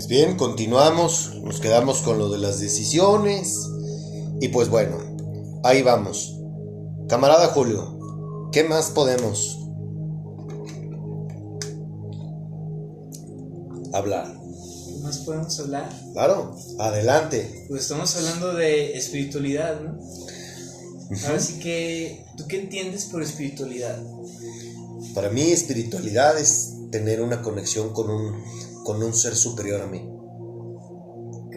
Pues bien, continuamos, nos quedamos con lo de las decisiones y pues bueno, ahí vamos. Camarada Julio, ¿qué más podemos hablar? ¿Qué más podemos hablar? Claro, adelante. Pues estamos hablando de espiritualidad, ¿no? Ahora sí que, ¿tú qué entiendes por espiritualidad? Para mí espiritualidad es tener una conexión con un, con un ser superior a mí. Ok.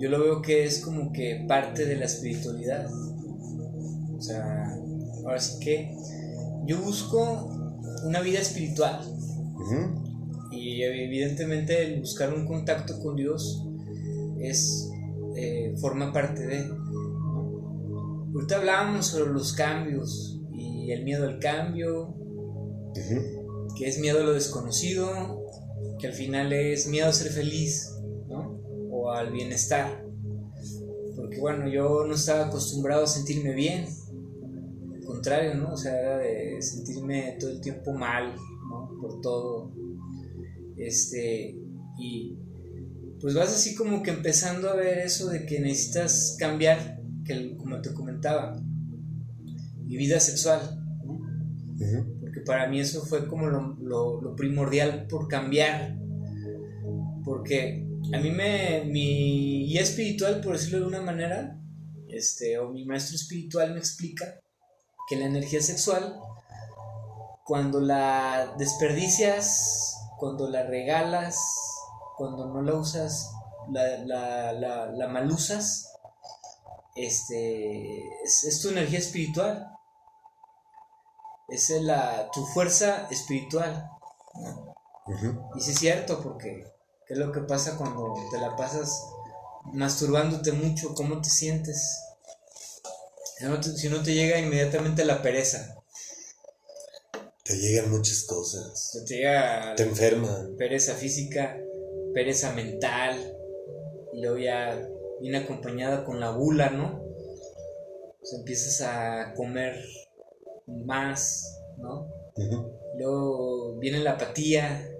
Yo lo veo que es como que parte de la espiritualidad. O sea, ahora sí que yo busco una vida espiritual. Y evidentemente el buscar un contacto con Dios es eh, forma parte de. Ahorita hablábamos sobre los cambios y el miedo al cambio, que es miedo a lo desconocido, que al final es miedo a ser feliz, ¿no? O al bienestar. Porque bueno, yo no estaba acostumbrado a sentirme bien. Al contrario, ¿no? O sea, era de sentirme todo el tiempo mal, ¿no? Por todo. Este, y pues vas así como que empezando a ver eso de que necesitas cambiar, que como te comentaba, mi vida sexual, ¿no? Para mí eso fue como lo, lo- primordial por cambiar, porque a mí me, mi guía espiritual, por decirlo de una manera, este, o mi maestro espiritual me explica que la energía sexual, cuando la desperdicias, cuando la regalas, cuando no la usas, la, la, la, este, es, es tu energía espiritual es la, tu fuerza espiritual. Y sí es cierto, porque ¿qué es lo que pasa cuando te la pasas masturbándote mucho? ¿Cómo te sientes? Si no te, si no te llega inmediatamente la pereza, Te llegan muchas cosas. te llega Te enferman. pereza física, pereza mental, y luego ya viene acompañada con la gula, ¿no? Sea, empiezas a comer más, ¿no? Luego viene la apatía,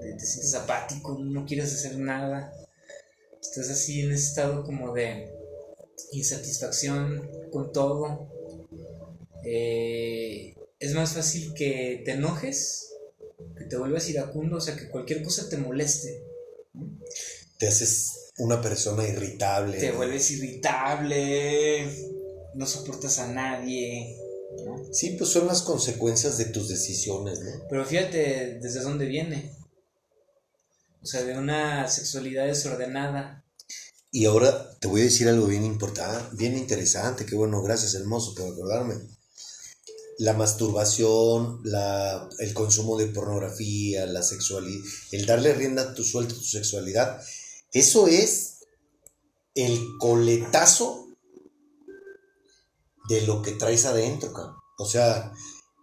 te sientes apático, no quieres hacer nada. Estás así en ese estado como de insatisfacción con todo. Eh, es más fácil que te enojes, que te vuelvas iracundo, o sea, que cualquier cosa te moleste. Te haces una persona irritable. Te vuelves irritable, no soportas a nadie. Sí, pues son las consecuencias de tus decisiones, ¿no? Pero fíjate desde dónde viene. O sea, de una sexualidad desordenada. Y ahora te voy a decir algo bien importante, bien interesante, que bueno, gracias hermoso por acordarme. La masturbación, la, el consumo de pornografía, la sexualidad, el darle rienda a tu suelta a tu sexualidad, eso es el coletazo de lo que traes adentro, cabrón. O sea,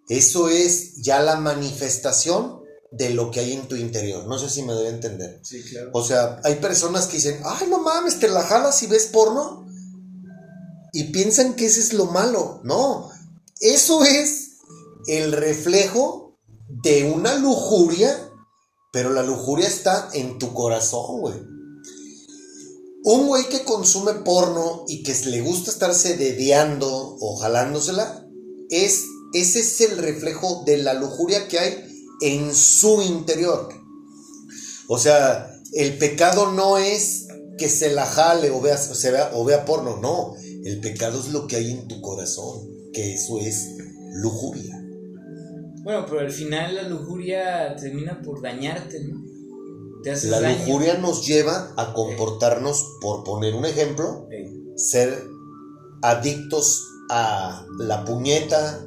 eso es ya la manifestación de lo que hay en tu interior. No sé si me debe entender. Sí, claro. O sea, hay personas que dicen, ay, no mames, te la jalas y ves porno. Y piensan que ese es lo malo. No, eso es el reflejo de una lujuria, pero la lujuria está en tu corazón, güey. Un güey que consume porno y que le gusta estarse dedeando o jalándosela, es, ese es el reflejo de la lujuria que hay en su interior. O sea, el pecado no es que se la jale o vea, o se vea, o vea porno, no. El pecado es lo que hay en tu corazón, que eso es lujuria. Bueno, pero al final la lujuria termina por dañarte, ¿no? Te La daño. lujuria nos lleva a comportarnos, por poner un ejemplo, ser adictos a la puñeta,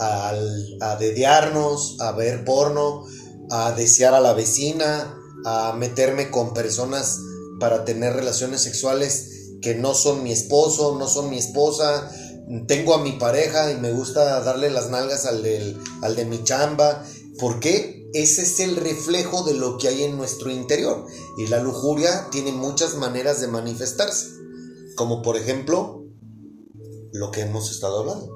a dedearnos, a ver porno, a desear a la vecina, a meterme con personas para tener relaciones sexuales que no son mi esposo, no son mi esposa. Tengo a mi pareja y me gusta darle las nalgas al, del- al de mi chamba. ¿Por qué? Ese es el reflejo de lo que hay en nuestro interior. Y la lujuria tiene muchas maneras de manifestarse. Como por ejemplo, lo que hemos estado hablando.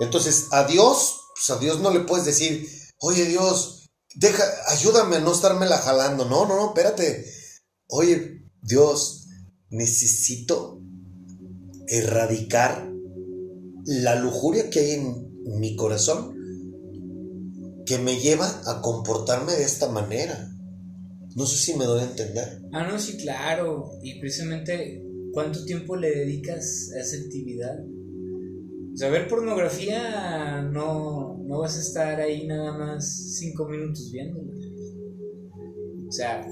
Entonces, a Dios, pues a Dios no le puedes decir, oye Dios, deja, ayúdame a no la jalando. No, no, no, espérate. Oye, Dios, necesito erradicar la lujuria que hay en mi corazón que me lleva a comportarme de esta manera. No sé si me doy a entender. Ah, no, sí, claro. Y precisamente, ¿cuánto tiempo le dedicas a esa actividad? O sea, ver pornografía no, no vas a estar ahí nada más cinco minutos viéndolo. O sea,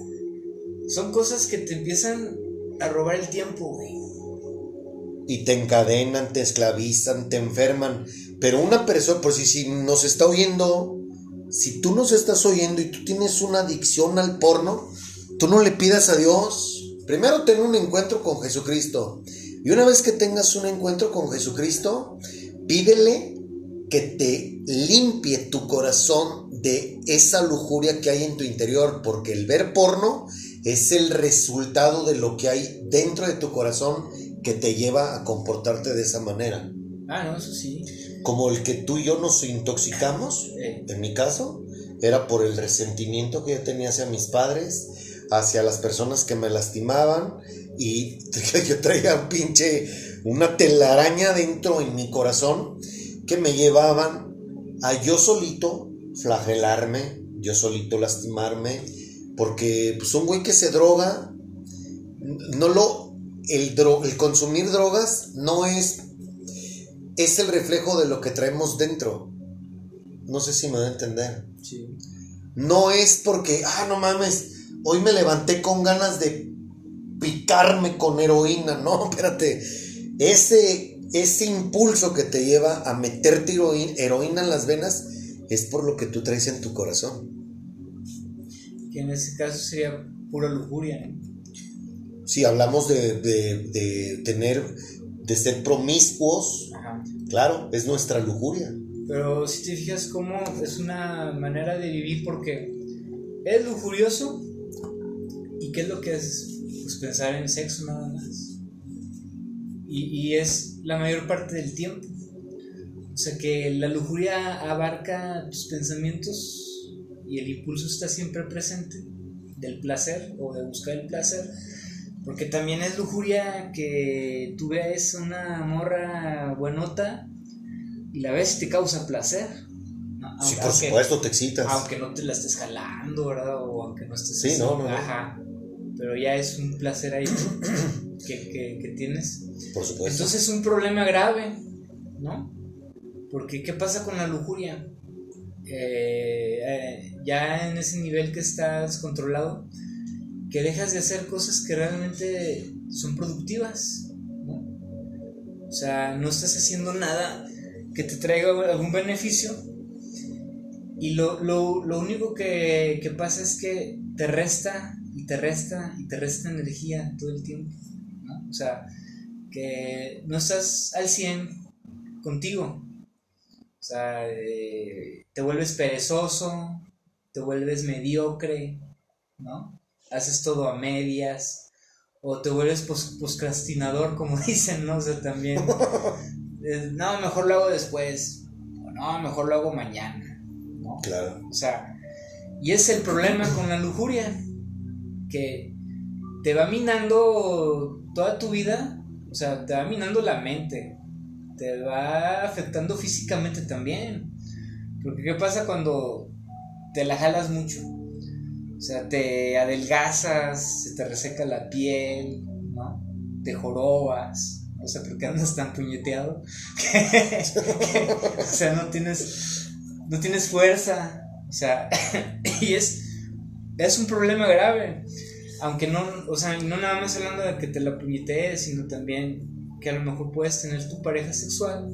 son cosas que te empiezan a robar el tiempo, güey. Y te encadenan, te esclavizan, te enferman. Pero una persona, por si, si nos está oyendo, si tú nos estás oyendo y tú tienes una adicción al porno, tú no le pidas a Dios. Primero ten un encuentro con Jesucristo. Y una vez que tengas un encuentro con Jesucristo, pídele que te limpie tu corazón de esa lujuria que hay en tu interior, porque el ver porno es el resultado de lo que hay dentro de tu corazón que te lleva a comportarte de esa manera. Ah, no, eso sí. Como el que tú y yo nos intoxicamos, en mi caso, era por el resentimiento que yo tenía hacia mis padres, hacia las personas que me lastimaban y yo traía un pinche, una telaraña dentro en mi corazón que me llevaban a yo solito flagelarme, yo solito lastimarme, porque pues un güey que se droga, no lo, el, el consumir drogas no es, es el reflejo de lo que traemos dentro. No sé si me voy a entender. No es porque, ah, no mames, hoy me levanté con ganas de picarme con heroína. No, espérate. Ese, ese impulso que te lleva a meterte heroína en las venas es por lo que tú traes en tu corazón. Que en ese caso sería pura lujuria. Si hablamos de, de, tener, de ser promiscuos, claro, es nuestra lujuria. Pero si te fijas cómo es una manera de vivir porque es lujurioso qué es lo que es pues pensar en sexo nada más. Y, y es la mayor parte del tiempo. O sea que la lujuria abarca tus pensamientos y el impulso está siempre presente del placer o de buscar el placer. Porque también es lujuria que tú veas una morra buenota y la ves y te causa placer. sí, por supuesto, te excitas. Aunque no te la estés jalando, ¿verdad? O aunque no estés. Sí, no, no, Ajá. Pero ya es un placer ahí que, que, tienes. Por supuesto. Entonces es un problema grave, ¿no? Porque ¿qué pasa con la lujuria? Eh, ya en ese nivel que está descontrolado, que dejas de hacer cosas que realmente son productivas, ¿no? O sea, no estás haciendo nada que te traiga algún beneficio. Y lo, único que, pasa es que te resta y te resta y te resta energía todo el tiempo. O sea, que no estás al 100 contigo. O sea, eh, te vuelves perezoso, te vuelves mediocre, ¿no? Haces todo a medias, o te vuelves poscrastinador, como dicen, ¿no? O sea, también no, mejor lo hago después, o no, mejor lo hago mañana, ¿no? Claro. O sea, y es el problema con la lujuria, que te va minando toda tu vida, o sea, te va minando la mente, te va afectando físicamente también. Porque ¿qué pasa cuando te la jalas mucho? O sea, te adelgazas, se te reseca la piel, ¿no? Te jorobas, o sea, ¿por qué andas tan puñeteado? o sea, no tienes, no tienes fuerza. O sea, y es, es un problema grave. Aunque no, o sea, no nada más hablando de que te la puñetees, sino también que a lo mejor puedes tener tu pareja sexual,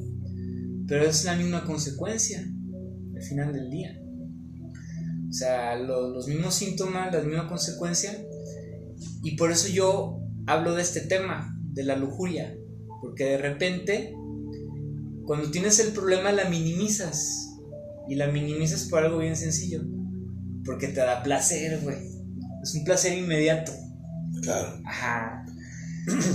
pero es la misma consecuencia al final del día. O sea, los mismos síntomas, la misma consecuencia, y por eso yo hablo de este tema, de la lujuria, porque de repente, cuando tienes el problema, la minimizas. Y la minimizas por algo bien sencillo. Porque te da placer, güey. Es un placer inmediato. Claro. Ajá.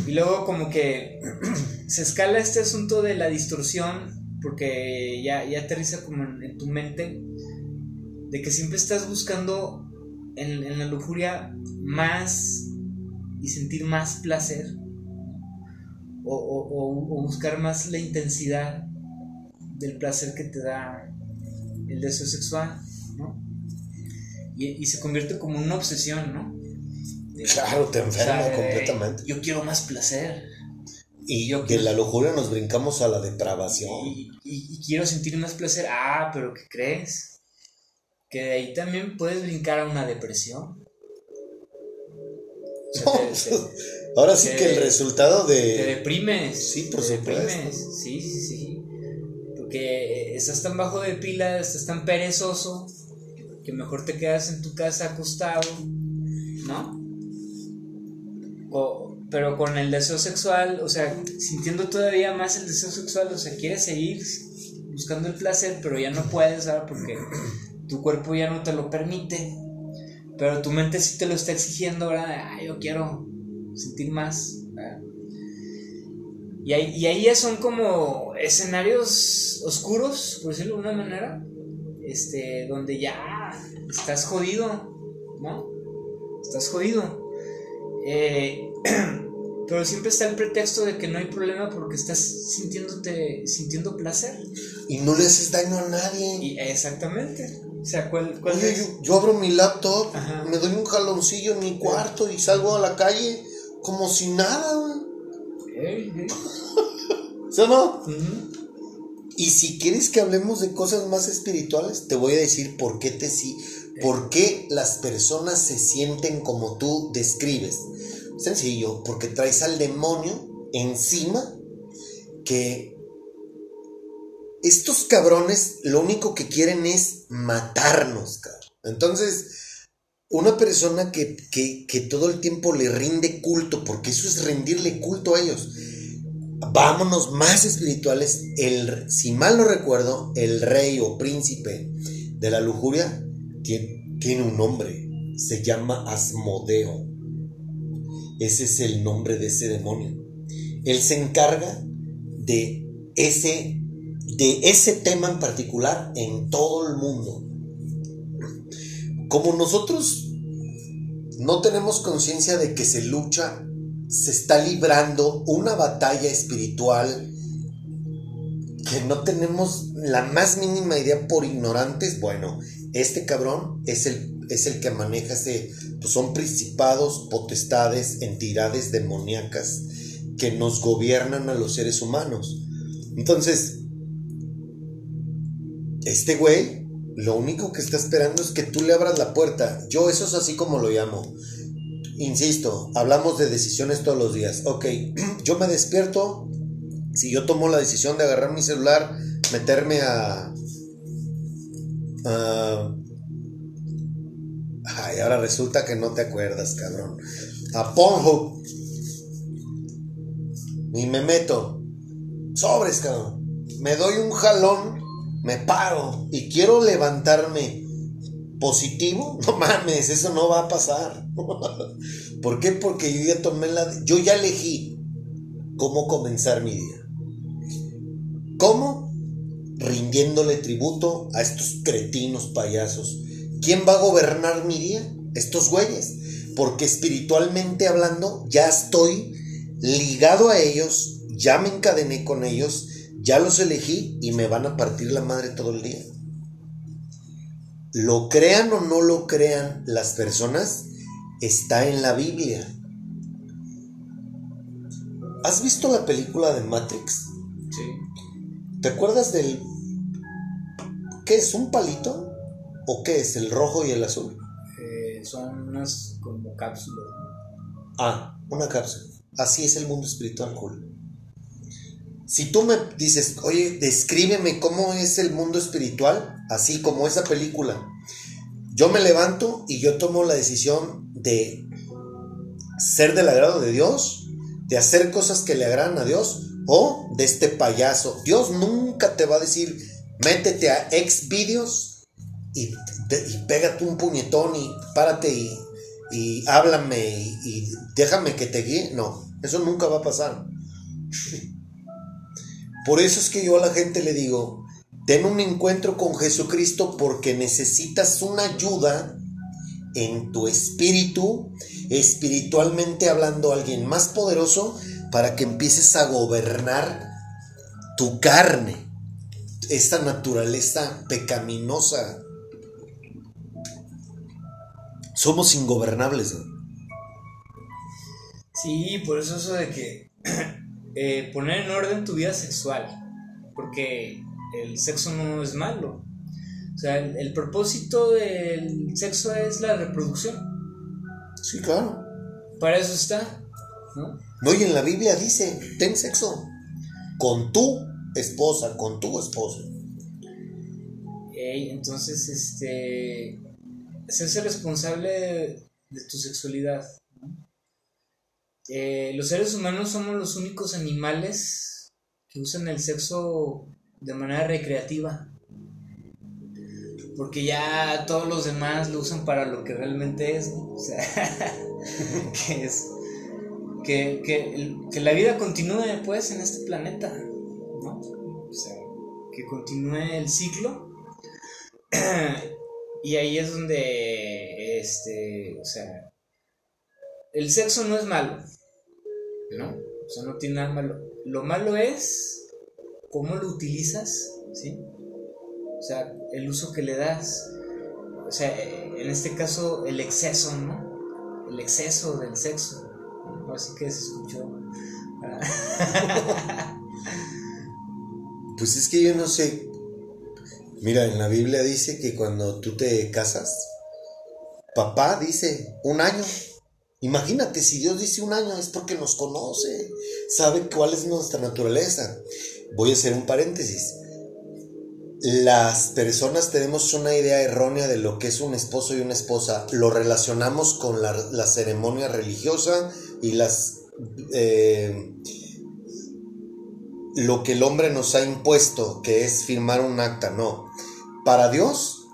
Y luego como que se escala este asunto de la distorsión, porque ya, ya aterriza como en, tu mente, de que siempre estás buscando en, en la lujuria más y sentir más placer o, o, o, buscar más la intensidad del placer que te da el deseo sexual, ¿no? Y, y se convierte como una obsesión, ¿no? claro, te enferma completamente. Yo quiero más placer. Y yo de la lujuria nos brincamos a la depravación. Y, y, quiero sentir más placer. Ah, pero ¿qué crees? Que de ahí también puedes brincar a una depresión. ahora sí que el resultado de... Te deprimes. Sí, por te deprimes. Sí, sí, sí. Porque estás tan bajo de pila, estás tan perezoso, que mejor te quedas en tu casa acostado, ¿no? pero con el deseo sexual, o sea, sintiendo todavía más el deseo sexual, o sea, quieres seguir buscando el placer, pero ya no puedes, ¿sabes? Porque tu cuerpo ya no te lo permite, pero tu mente sí te lo está exigiendo, ¿verdad? Ah, yo quiero sentir más, Y ahí, y ahí son como escenarios oscuros, por decirlo de una manera, este, donde ya estás jodido, ¿no? Estás jodido. Eh, pero siempre está el pretexto de que no hay problema porque estás sintiéndote, sintiendo placer. Y no le haces daño a nadie. Y exactamente. O sea, ¿cuál, yo, abro mi laptop, me doy un jaloncillo en mi cuarto y salgo a la calle como si nada, güey. ¿Sí o no? Y si quieres que hablemos de cosas más espirituales, te voy a decir por qué te sí, por qué las personas se sienten como tú describes. Sencillo, porque traes al demonio encima que estos cabrones lo único que quieren es matarnos, cabrón. Entonces, una persona que, que, todo el tiempo le rinde culto, porque eso es rendirle culto a ellos. Vámonos más espirituales. El, si mal no recuerdo, el rey o príncipe de la lujuria tiene, tiene un nombre. Se llama Asmodeo. Ese es el nombre de ese demonio. Él se encarga de ese de ese tema en particular en todo el mundo. Como nosotros no tenemos conciencia de que se lucha, se está librando una batalla espiritual que no tenemos la más mínima idea por ignorantes, bueno, este cabrón es el, es el que maneja ese, pues son principados, potestades, entidades demoníacas que nos gobiernan a los seres humanos. Entonces, este güey lo único que está esperando es que tú le abras la puerta. Yo eso es así como lo llamo. Insisto, hablamos de decisiones todos los días. Ok, yo me despierto. Si yo tomo la decisión de agarrar mi celular, meterme a... ay, ahora resulta que no te acuerdas, cabrón. A Pornhub. Y me meto. Sobres, cabrón. Me doy un jalón me paro y quiero levantarme positivo, no mames, eso no va a pasar. ¿Por qué? Porque yo ya tomé la... Yo ya elegí cómo comenzar mi día. ¿Cómo? Rindiéndole tributo a estos cretinos payasos. ¿Quién va a gobernar mi día? Estos güeyes. Porque espiritualmente hablando, ya estoy ligado a ellos, ya me encadené con ellos ya los elegí y me van a partir la madre todo el día. Lo crean o no lo crean las personas, está en la Biblia. ¿Has visto la película de Matrix? Sí. ¿Te acuerdas del... ¿Qué es? ¿Un palito? ¿O qué es? ¿El rojo y el azul? Eh, son unas como cápsulas. Ah, una cápsula. Así es el mundo espiritual, cool. Si tú me dices, oye, descríbeme cómo es el mundo espiritual, así como esa película, yo me levanto y yo tomo la decisión de ser del agrado de Dios, de hacer cosas que le agradan a Dios, o de este payaso. Dios nunca te va a decir, métete a ex vídeos y, pégate un puñetón y párate y, háblame y, y déjame que te guíe. No, eso nunca va a pasar. Por eso es que yo a la gente le digo, Ten un encuentro con Jesucristo porque necesitas una ayuda en tu espíritu, espiritualmente hablando, alguien más poderoso para que empieces a gobernar tu carne, esta naturaleza pecaminosa. Somos ingobernables. Sí, por eso eso de que eh, poner en orden tu vida sexual, porque el sexo no es malo. O sea, el, propósito del sexo es la reproducción. Sí, claro. Para eso está, ¿no? No, y en la Biblia dice, ten sexo con tu esposa, con tu esposo. entonces, este, ser responsable de, tu sexualidad. Eh, los seres humanos somos los únicos animales que usan el sexo de manera recreativa. Porque ya todos los demás lo usan para lo que realmente es, O sea, que es que, que, la vida continúe pues en este planeta, ¿no? O sea, que continúe el ciclo. y ahí es donde, este, o sea, el sexo no es malo, ¿no? O sea, no tiene nada malo. Lo malo es cómo lo utilizas, ¿sí? O sea, el uso que le das. O sea, en este caso, el exceso, ¿no? El exceso del sexo. Así que se escuchó. pues es que yo no sé. Mira, en la Biblia dice que cuando tú te casas, papá dice un año. Imagínate, si Dios dice un año es porque nos conoce, sabe cuál es nuestra naturaleza. Voy a hacer un paréntesis. Las personas tenemos una idea errónea de lo que es un esposo y una esposa. Lo relacionamos con la, ceremonia religiosa y las... Eh, lo que el hombre nos ha impuesto, que es firmar un acta. No. Para Dios,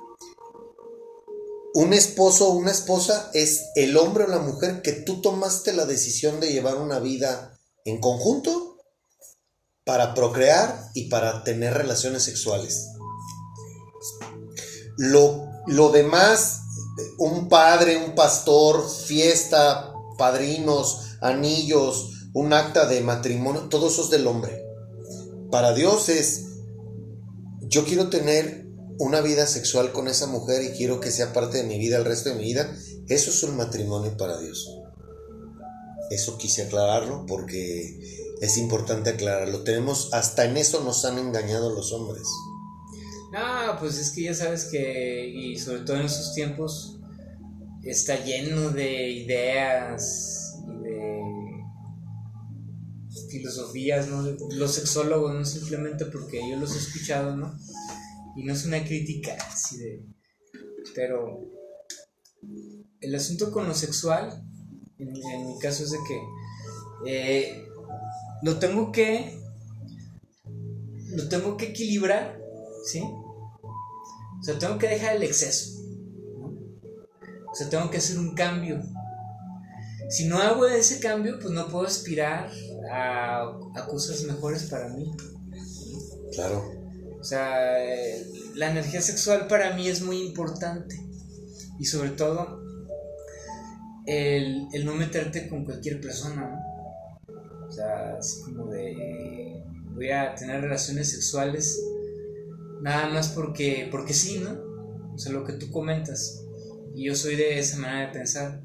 un esposo o una esposa es el hombre o la mujer que tú tomaste la decisión de llevar una vida en conjunto para procrear y para tener relaciones sexuales. Lo, lo demás, un padre, un pastor, fiesta, padrinos, anillos, un acta de matrimonio, todo eso es del hombre. Para Dios es, yo quiero tener una vida sexual con esa mujer y quiero que sea parte de mi vida el resto de mi vida. Eso es un matrimonio para Dios. Eso quise aclararlo porque es importante aclararlo. Tenemos, hasta en eso nos han engañado los hombres. No, pues es que ya sabes que, y sobre todo en esos tiempos, está lleno de ideas y de filosofías, ¿no? Los sexólogos, no simplemente porque yo los he escuchado, ¿no? Y no es una crítica así de... Pero el asunto con lo sexual, en, mi caso es de que eh, lo tengo que lo tengo que equilibrar, ¿sí? O sea, tengo que dejar el exceso. O sea, tengo que hacer un cambio. Si no hago ese cambio, pues no puedo aspirar a, a cosas mejores para mí. Claro. O sea, la energía sexual para mí es muy importante. Y sobre todo, el, el no meterte con cualquier persona, ¿no? O sea, así como de voy a tener relaciones sexuales nada más porque porque sí, ¿no? O sea, lo que tú comentas. Y yo soy de esa manera de pensar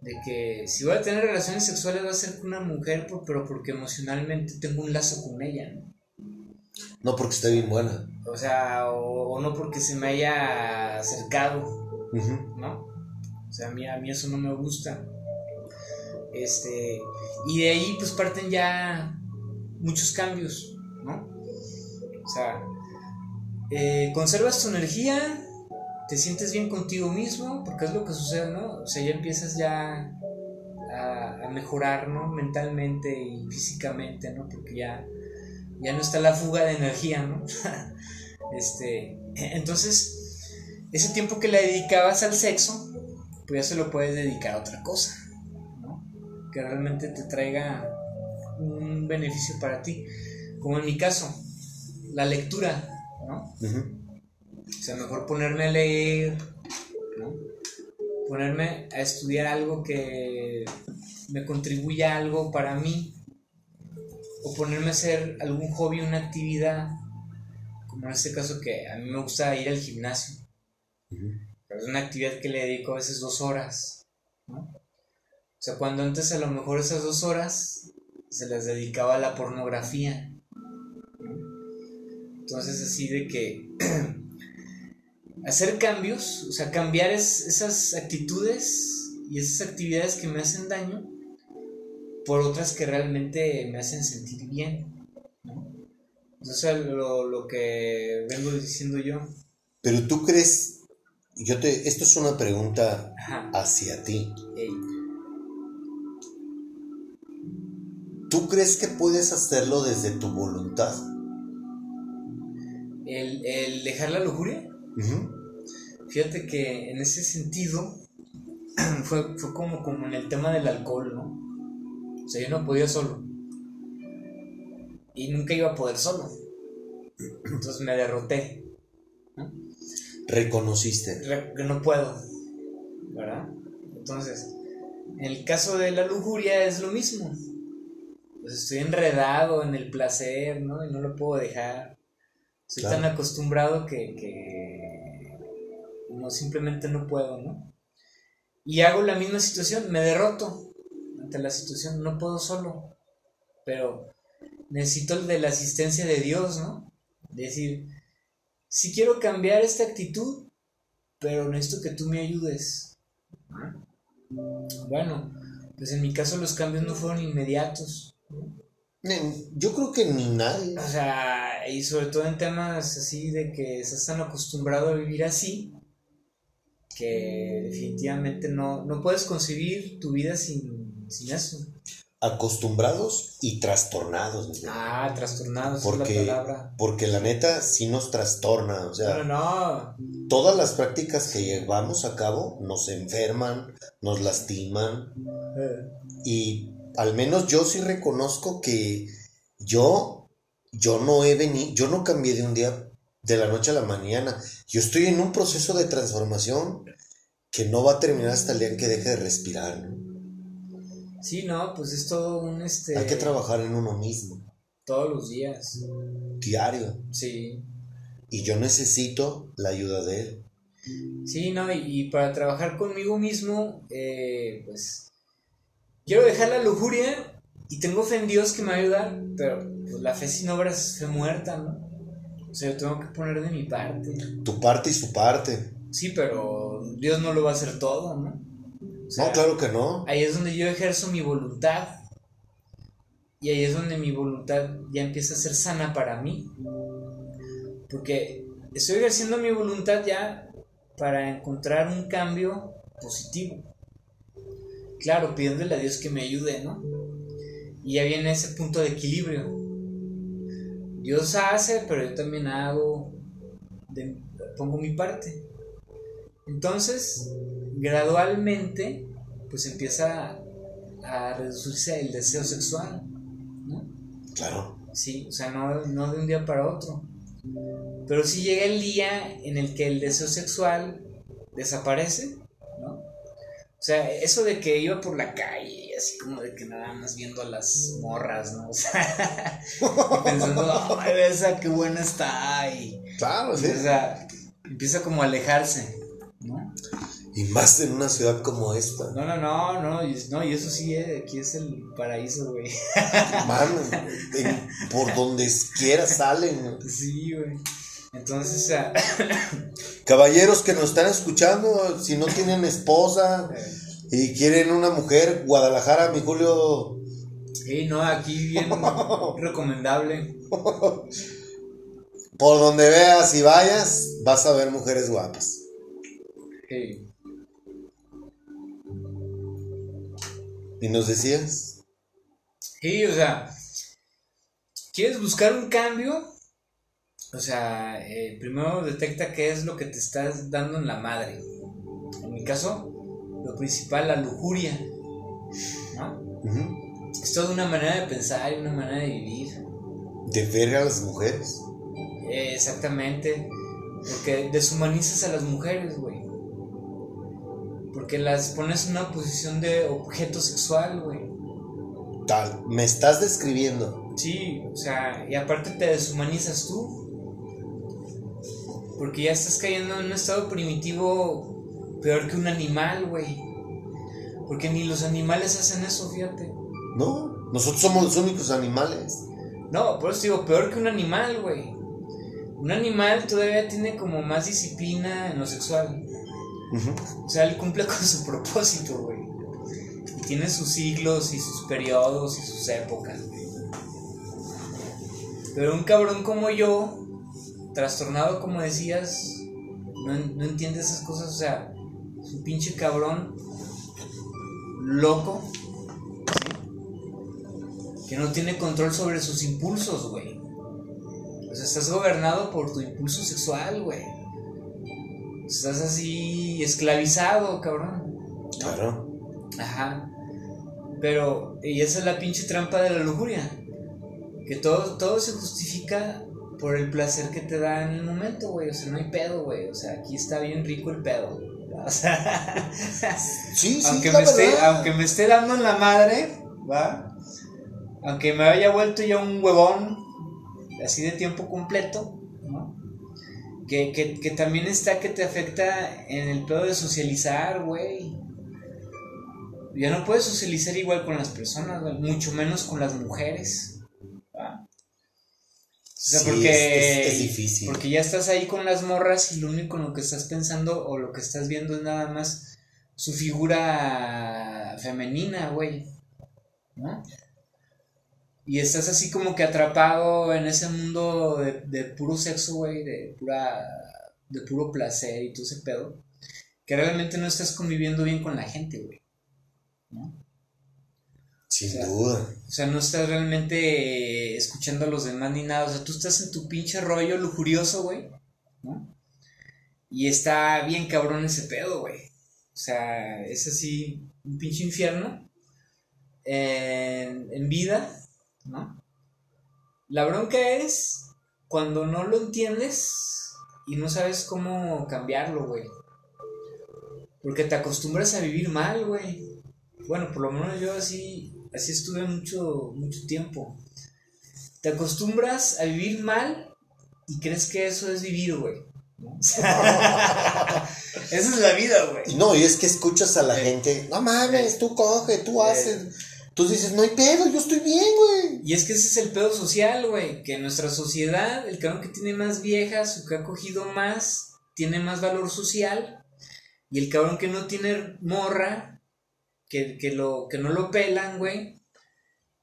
de que si voy a tener relaciones sexuales va a ser con una mujer, pero porque emocionalmente tengo un lazo con ella, ¿no? No porque esté bien buena. O sea, o, no porque se me haya acercado, ¿no? O sea, a mí, a mí eso no me gusta. Este, y de ahí pues parten ya muchos cambios, ¿no? O sea, eh, conservas tu energía, te sientes bien contigo mismo, porque es lo que sucede, ¿no? O sea, ya empiezas ya a, mejorar, ¿no? Mentalmente y físicamente, ¿no? Porque ya, ya no está la fuga de energía, ¿no? este, entonces, ese tiempo que le dedicabas al sexo, pues ya se lo puedes dedicar a otra cosa que realmente te traiga un beneficio para ti. Como en mi caso, la lectura, ¿no? O sea, mejor ponerme a leer, ¿no? Ponerme a estudiar algo que me contribuya algo para mí, o ponerme a hacer algún hobby, una actividad, como en este caso que a mí me gusta ir al gimnasio. es una actividad que le dedico a veces dos horas, ¿no? O sea, cuando antes a lo mejor esas dos horas se las dedicaba a la pornografía. Entonces así de que hacer cambios, o sea, cambiar esas actitudes y esas actividades que me hacen daño por otras que realmente me hacen sentir bien. ¿no? Eso es lo, lo, que vengo diciendo yo. Pero tú crees, yo te, esto es una pregunta hacia ti. ¿Tú crees que puedes hacerlo desde tu voluntad? ¿El, dejar la lujuria? Fíjate que en ese sentido fue, fue como, como en el tema del alcohol, ¿no? O sea, yo no podía solo. Y nunca iba a poder solo. Entonces me derroté. Reconociste. que no puedo. ¿Verdad? Entonces, en el caso de la lujuria es lo mismo. Pues estoy enredado en el placer, ¿no? Y no lo puedo dejar. Soy tan acostumbrado que, que no simplemente no puedo, ¿no? Y hago la misma situación, me derroto ante la situación, no puedo solo, pero necesito el de la asistencia de Dios, ¿no? Decir, si quiero cambiar esta actitud, pero necesito que tú me ayudes. Bueno, pues en mi caso los cambios no fueron inmediatos. Yo creo que ni nadie. O sea, y sobre todo en temas así de que estás tan acostumbrado a vivir así, que definitivamente no, no puedes concebir tu vida sin, sin eso. Acostumbrados y trastornados. Ah, trastornados porque, es la palabra. Porque la neta sí nos trastorna. O sea, no. todas las prácticas que llevamos a cabo nos enferman, nos lastiman. Eh. Y al menos yo sí reconozco que yo, yo no he venido, yo no cambié de un día de la noche a la mañana. Yo estoy en un proceso de transformación que no va a terminar hasta el día en que deje de respirar. Sí, no, pues es todo un este. Hay que trabajar en uno mismo. Todos los días. Diario. Sí. Y yo necesito la ayuda de él. Sí, no, y, para trabajar conmigo mismo, eh, pues quiero dejar la lujuria y tengo fe en Dios que me va a ayudar, pero pues, la fe sin obras es fe muerta, ¿no? O sea, yo tengo que poner de mi parte. Tu parte y su parte. Sí, pero Dios no lo va a hacer todo, ¿no? No, claro que no. Ahí es donde yo ejerzo mi voluntad. Y ahí es donde mi voluntad ya empieza a ser sana para mí. Porque estoy ejerciendo mi voluntad ya para encontrar un cambio positivo. Claro, pidiéndole a Dios que me ayude, ¿no? Y ya viene ese punto de equilibrio Dios hace, pero yo también hago, pongo mi parte. Entonces, gradualmente, pues empieza a reducirse el deseo sexual, ¿no? Claro. Sí, o sea, no, no de un día para otro. Pero si llega el día en el que el deseo sexual desaparece, ¿no? O sea, eso de que iba por la calle así como de que nada más viendo a las morras, ¿no? O sea, pensando, ay, esa qué buena está. Y, claro, sí. O sea, empieza como a alejarse, ¿no? Y más en una ciudad como esta. No, no, no, no, y, no, y eso sí, eh, aquí es el paraíso, güey. Mano, por donde quiera salen. Sí, güey. Entonces, o sea... Caballeros que nos están escuchando, si no tienen esposa, y quieren una mujer, Guadalajara, mi Julio. Sí, no, aquí bien recomendable. Por donde veas y vayas, vas a ver mujeres guapas. Sí. ¿Y nos decías? Sí, o sea, ¿quieres buscar un cambio? O sea, eh, primero detecta qué es lo que te estás dando en la madre. En mi caso, lo principal, la lujuria. ¿no? Es toda una manera de pensar y una manera de vivir. ¿De ver a las mujeres? Eh, exactamente. Porque deshumanizas a las mujeres, güey. Porque las pones en una posición de objeto sexual, güey. Tal, me estás describiendo. Sí, o sea, y aparte te deshumanizas tú. Porque ya estás cayendo en un estado primitivo peor que un animal, güey. Porque ni los animales hacen eso, fíjate. No, nosotros somos los únicos animales. No, por eso digo, peor que un animal, güey. Un animal todavía tiene como más disciplina en lo sexual. O sea, él cumple con su propósito, güey. Y tiene sus siglos y sus periodos y sus épocas. Pero un cabrón como yo, trastornado como decías, no, no entiende esas cosas. O sea, es un pinche cabrón loco que no tiene control sobre sus impulsos, güey. O sea, estás gobernado por tu impulso sexual, güey. Estás así esclavizado, cabrón. Claro. Ajá. Pero, y esa es la pinche trampa de la lujuria. Que todo, todo se justifica por el placer que te da en el momento, güey. O sea, no hay pedo, güey. O sea, aquí está bien rico el pedo. O sea, sí, sí, aunque, me esté, aunque me esté dando en la madre, ¿va? Aunque me haya vuelto ya un huevón, así de tiempo completo. Que, que, que también está que te afecta en el pedo de socializar, güey. Ya no puedes socializar igual con las personas, güey, mucho menos con las mujeres. ¿va? O sea, Sí, porque, es- es- es difícil. porque ya estás ahí con las morras y lo único en lo que estás pensando o lo que estás viendo es nada más su figura femenina, güey. ¿No? Y estás así como que atrapado en ese mundo de, de puro sexo, güey, de pura de puro placer y todo ese pedo, que realmente no estás conviviendo bien con la gente, güey. ¿No? Sin o sea, duda. O sea, no estás realmente escuchando a los demás ni nada. O sea, tú estás en tu pinche rollo lujurioso, güey. ¿No? Y está bien cabrón ese pedo, güey. O sea, es así un pinche infierno en, en vida, ¿no? La bronca es cuando no lo entiendes y no sabes cómo cambiarlo, güey. Porque te acostumbras a vivir mal, güey. Bueno, por lo menos yo así, así estuve mucho, mucho tiempo. Te acostumbras a vivir mal y crees que eso es vivir, güey. Esa es la vida, güey. No, y es que escuchas a la Eh. gente, no mames, tú coge, tú Eh. haces. Tú dices, no hay pedo, yo estoy bien, güey. Y es que ese es el pedo social, güey. Que en nuestra sociedad, el cabrón que tiene más viejas o que ha cogido más, tiene más valor social. Y el cabrón que no tiene morra, que, que, lo, que no lo pelan, güey,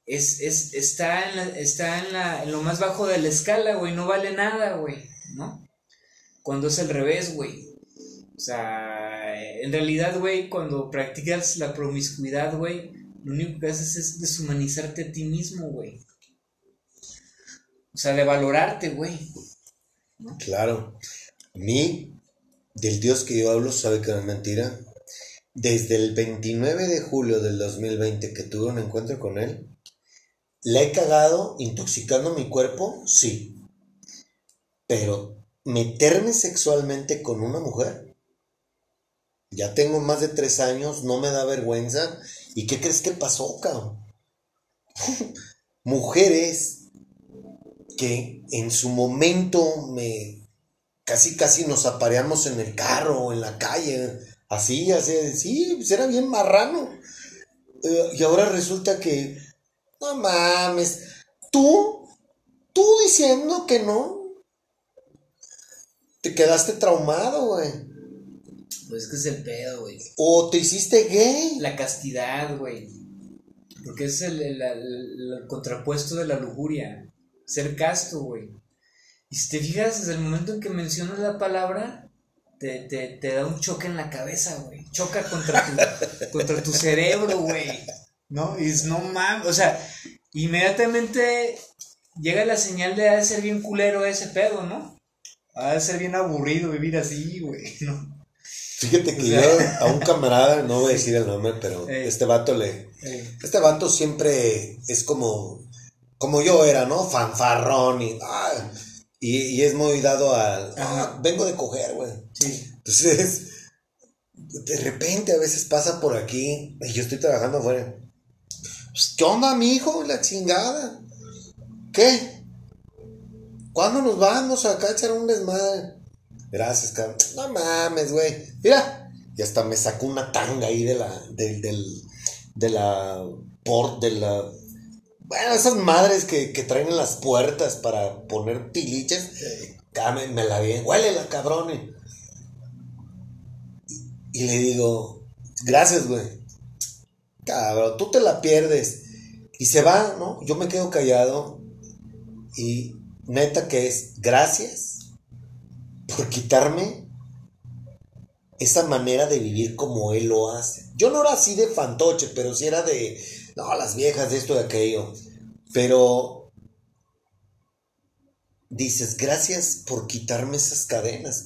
es, es, está, en, la- está en, la, en lo más bajo de la escala, güey. No vale nada, güey, ¿no? Cuando es al revés, güey. O sea, en realidad, güey, cuando practicas la promiscuidad, güey, lo único que haces es deshumanizarte a ti mismo, güey. O sea, de valorarte, güey. Claro. A mí, del Dios que yo hablo, sabe que no es mentira. Desde el 29 de julio del 2020 que tuve un encuentro con él, ¿le he cagado intoxicando mi cuerpo? Sí. Pero meterme sexualmente con una mujer, ya tengo más de tres años, no me da vergüenza. ¿Y qué crees que pasó, cabrón? Mujeres que en su momento me casi casi nos apareamos en el carro o en la calle, así, así, sí, pues era bien marrano. Eh, y ahora resulta que, no mames, tú, tú diciendo que no, te quedaste traumado, güey. Pues que es el pedo, güey. O te hiciste gay. La castidad, güey. Porque es el, el- el- el contrapuesto de la lujuria. Ser casto, güey. Y si te fijas, desde el momento en que mencionas la palabra, te, te, te da un choque en la cabeza, güey. Choca contra tu, contra tu cerebro, güey. ¿No? Y es no mames. O sea, inmediatamente llega la señal de ha de ser bien culero ese pedo, ¿no? Ha de ser bien aburrido vivir así, güey, ¿no? Fíjate que O sea- yo a un camarada, no voy a decir el nombre, pero este vato le, Este vato siempre es como, como yo era, ¿no? Fanfarrón y, ah, Y, y es muy dado al. Ah, vengo de coger, güey. Sí. Entonces, de repente a veces pasa por aquí y yo estoy trabajando afuera. Pues, ¿Qué onda, mi hijo? La chingada. ¿Qué? ¿Cuándo nos vamos acá a echar un desmadre? Gracias, cabrón. No mames, güey. Mira. Y hasta me sacó una tanga ahí de la. del. del de la. por. de la. Bueno, esas madres que, que traen en las puertas para poner tiliches. Cáme, me la vi. Huele la cabrón. Y, y le digo, gracias, güey. Cabrón, tú te la pierdes. Y se va, ¿no? Yo me quedo callado. Y neta que es, gracias quitarme esa manera de vivir como él lo hace. Yo no era así de fantoche, pero sí era de, no, las viejas de esto y aquello. Pero dices, gracias por quitarme esas cadenas.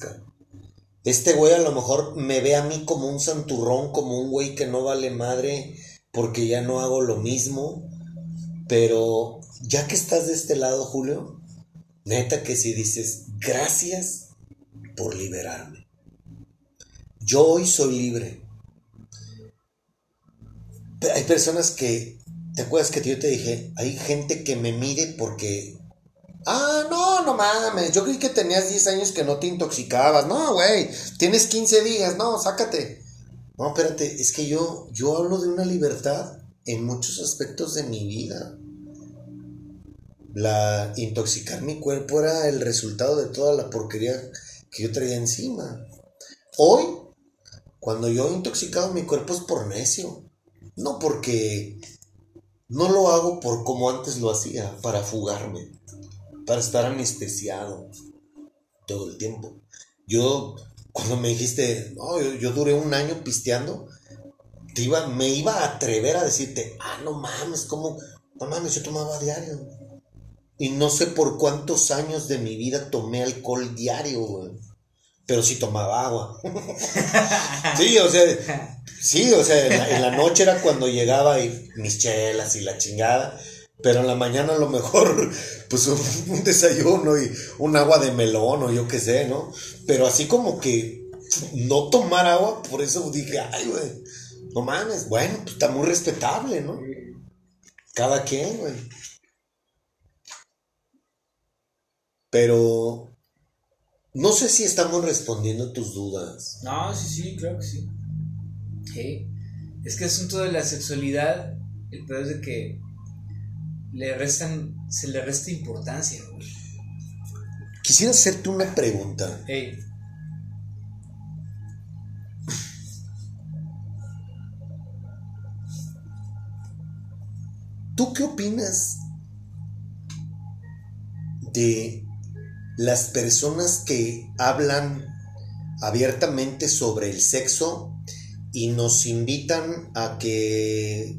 Este güey a lo mejor me ve a mí como un santurrón, como un güey que no vale madre porque ya no hago lo mismo. Pero ya que estás de este lado, Julio, neta que si dices, gracias por liberarme. Yo hoy soy libre. Hay personas que, ¿te acuerdas que yo te dije? Hay gente que me mide porque Ah, no, no mames. Yo creí que tenías 10 años que no te intoxicabas. No, güey. Tienes 15 días. No, sácate. No, espérate. Es que yo, yo hablo de una libertad en muchos aspectos de mi vida. La intoxicar mi cuerpo era el resultado de toda la porquería que yo traía encima. Hoy, cuando yo he intoxicado mi cuerpo es por necio. No porque no lo hago por como antes lo hacía, para fugarme para estar anestesiado todo el tiempo. Yo, cuando me dijiste, no, yo, duré un año pisteando, te iba, me iba a atrever a decirte, ah, no mames, ¿cómo? No mames, yo tomaba diario. Y no sé por cuántos años de mi vida tomé alcohol diario, güey. Pero sí tomaba agua. sí, o sea, sí, o sea, en la, en la noche era cuando llegaba y mis chelas y la chingada. Pero en la mañana a lo mejor, pues un, desayuno y un agua de melón o yo qué sé, ¿no? Pero así como que no tomar agua, por eso dije, ay, güey, no mames, bueno, pues está muy respetable, ¿no? Cada quien, güey. Pero no sé si estamos respondiendo tus dudas. No, sí, sí, creo que sí. Sí. Es que el asunto de la sexualidad, el peor es de que le restan, se le resta importancia, Quisiera hacerte una pregunta. ¿Tú qué opinas de las personas que hablan abiertamente sobre el sexo y nos invitan a que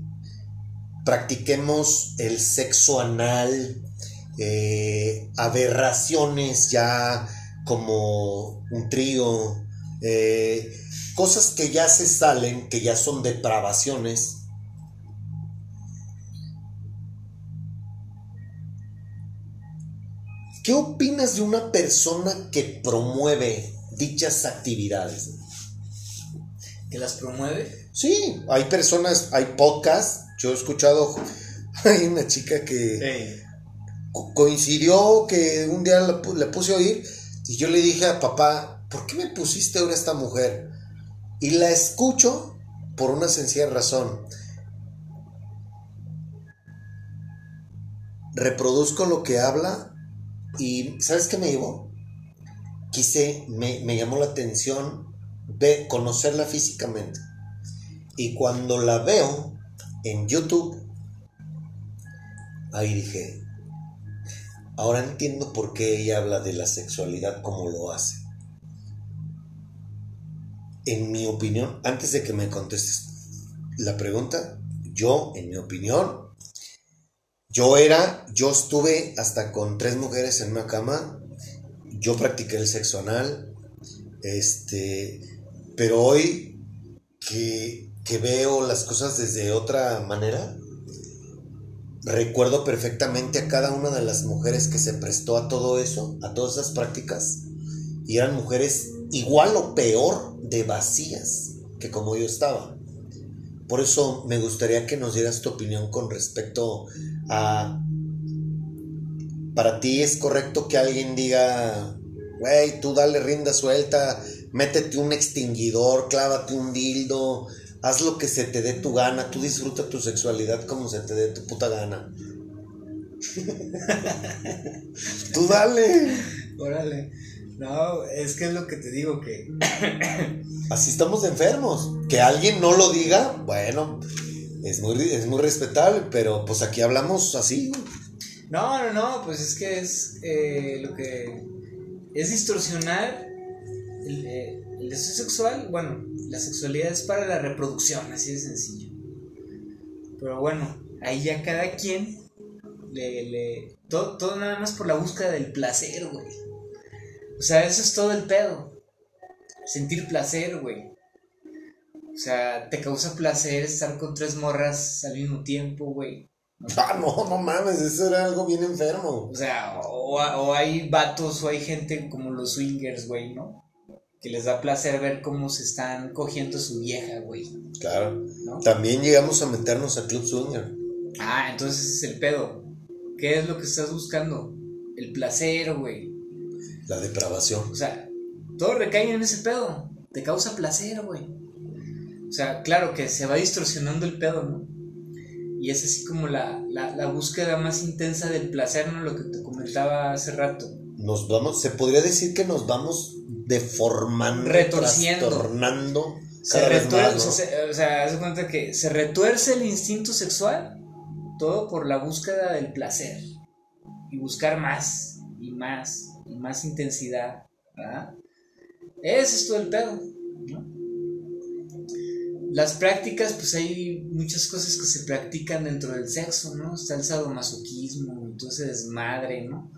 practiquemos el sexo anal, eh, aberraciones ya como un trío, eh, cosas que ya se salen, que ya son depravaciones. ¿Qué opinas de una persona que promueve dichas actividades? ¿Que las promueve? Sí, hay personas, hay podcasts yo he escuchado, hay una chica que coincidió que un día le puse a oír y yo le dije a papá, ¿por qué me pusiste ahora esta mujer? Y la escucho por una sencilla razón. Reproduzco lo que habla y ¿sabes qué me llevó? Quise, me, llamó la atención conocerla físicamente. Y cuando la veo, en YouTube, ahí dije, ahora entiendo por qué ella habla de la sexualidad como lo hace. En mi opinión, antes de que me contestes la pregunta, yo, en mi opinión, yo era, yo estuve hasta con tres mujeres en una cama, yo practiqué el sexo anal, este, pero hoy que que veo las cosas desde otra manera, recuerdo perfectamente a cada una de las mujeres que se prestó a todo eso, a todas esas prácticas, y eran mujeres igual o peor de vacías que como yo estaba. Por eso me gustaría que nos dieras tu opinión con respecto a... Para ti es correcto que alguien diga, güey, tú dale rienda suelta, métete un extinguidor, clávate un dildo, haz lo que se te dé tu gana, tú disfruta tu sexualidad como se te dé tu puta gana. tú dale. Órale. No, es que es lo que te digo que... Así estamos enfermos. Que alguien no lo diga, bueno, es muy, es muy respetable, pero pues aquí hablamos así. No, no, no, pues es que es eh, lo que... Es distorsionar el, eh, el deseo sexual, bueno, la sexualidad es para la reproducción, así de sencillo. Pero bueno, ahí ya cada quien le... le todo, todo nada más por la búsqueda del placer, güey. O sea, eso es todo el pedo. Sentir placer, güey. O sea, te causa placer estar con tres morras al mismo tiempo, güey. Ah, no, no mames, eso era algo bien enfermo. O sea, o, o hay vatos o hay gente como los swingers, güey, ¿no? Que les da placer ver cómo se están cogiendo su vieja, güey. Claro. También llegamos a meternos a Club Swinger. Ah, entonces es el pedo. ¿Qué es lo que estás buscando? El placer, güey. La depravación. O sea, todo recae en ese pedo. Te causa placer, güey. O sea, claro que se va distorsionando el pedo, ¿no? Y es así como la, la, la búsqueda más intensa del placer, ¿no? Lo que te comentaba hace rato. Nos vamos, se podría decir que nos vamos deformando, Retorciendo. trastornando Se retuerce, más, ¿no? se- o sea, cuenta que se retuerce el instinto sexual, todo por la búsqueda del placer. Y buscar más, y más, y más intensidad, ¿verdad? Ese es todo el pedo. Las prácticas, pues hay muchas cosas que se practican dentro del sexo, ¿no? Está el sadomasoquismo, entonces desmadre, ¿no?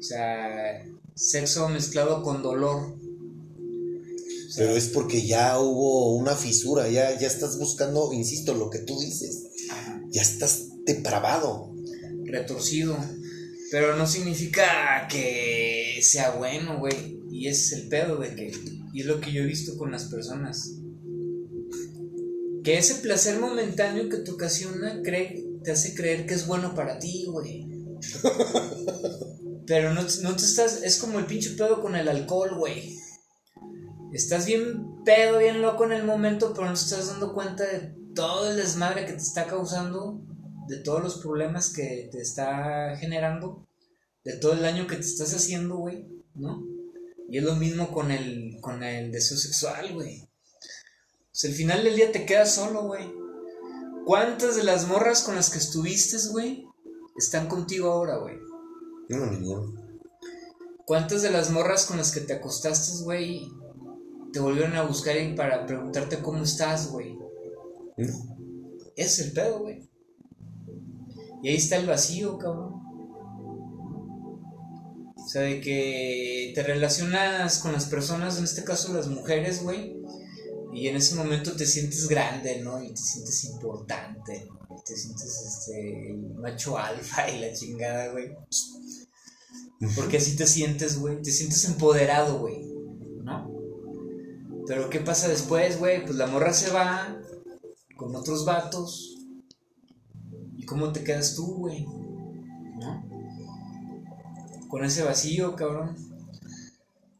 O sea, sexo mezclado con dolor. O sea, Pero es porque ya hubo una fisura, ya, ya estás buscando, insisto, lo que tú dices. ajá. Ya estás depravado. retorcido. Pero no significa que sea bueno, güey. Y ese es el pedo de que. Y es lo que yo he visto con las personas. Que ese placer momentáneo que te ocasiona cree, te hace creer que es bueno para ti, güey. Pero no, no te estás. Es como el pinche pedo con el alcohol, güey. Estás bien pedo, bien loco en el momento, pero no te estás dando cuenta de todo el desmadre que te está causando, de todos los problemas que te está generando, de todo el daño que te estás haciendo, güey, ¿no? Y es lo mismo con el, con el deseo sexual, güey. Sea, al final del día te quedas solo, güey. ¿Cuántas de las morras con las que estuviste, güey, están contigo ahora, güey? No, ninguno. ¿Cuántas de las morras con las que te acostaste, güey, te volvieron a buscar y para preguntarte cómo estás, güey? No. Ese es el pedo, güey. Y ahí está el vacío, cabrón. O sea, de que te relacionas con las personas, en este caso las mujeres, güey. Y en ese momento te sientes grande, ¿no? Y te sientes importante. Y te sientes este, el macho alfa y la chingada, güey. Porque así te sientes, güey. Te sientes empoderado, güey. ¿No? Pero ¿qué pasa después, güey? Pues la morra se va con otros vatos. ¿Y cómo te quedas tú, güey? ¿No? Con ese vacío, cabrón.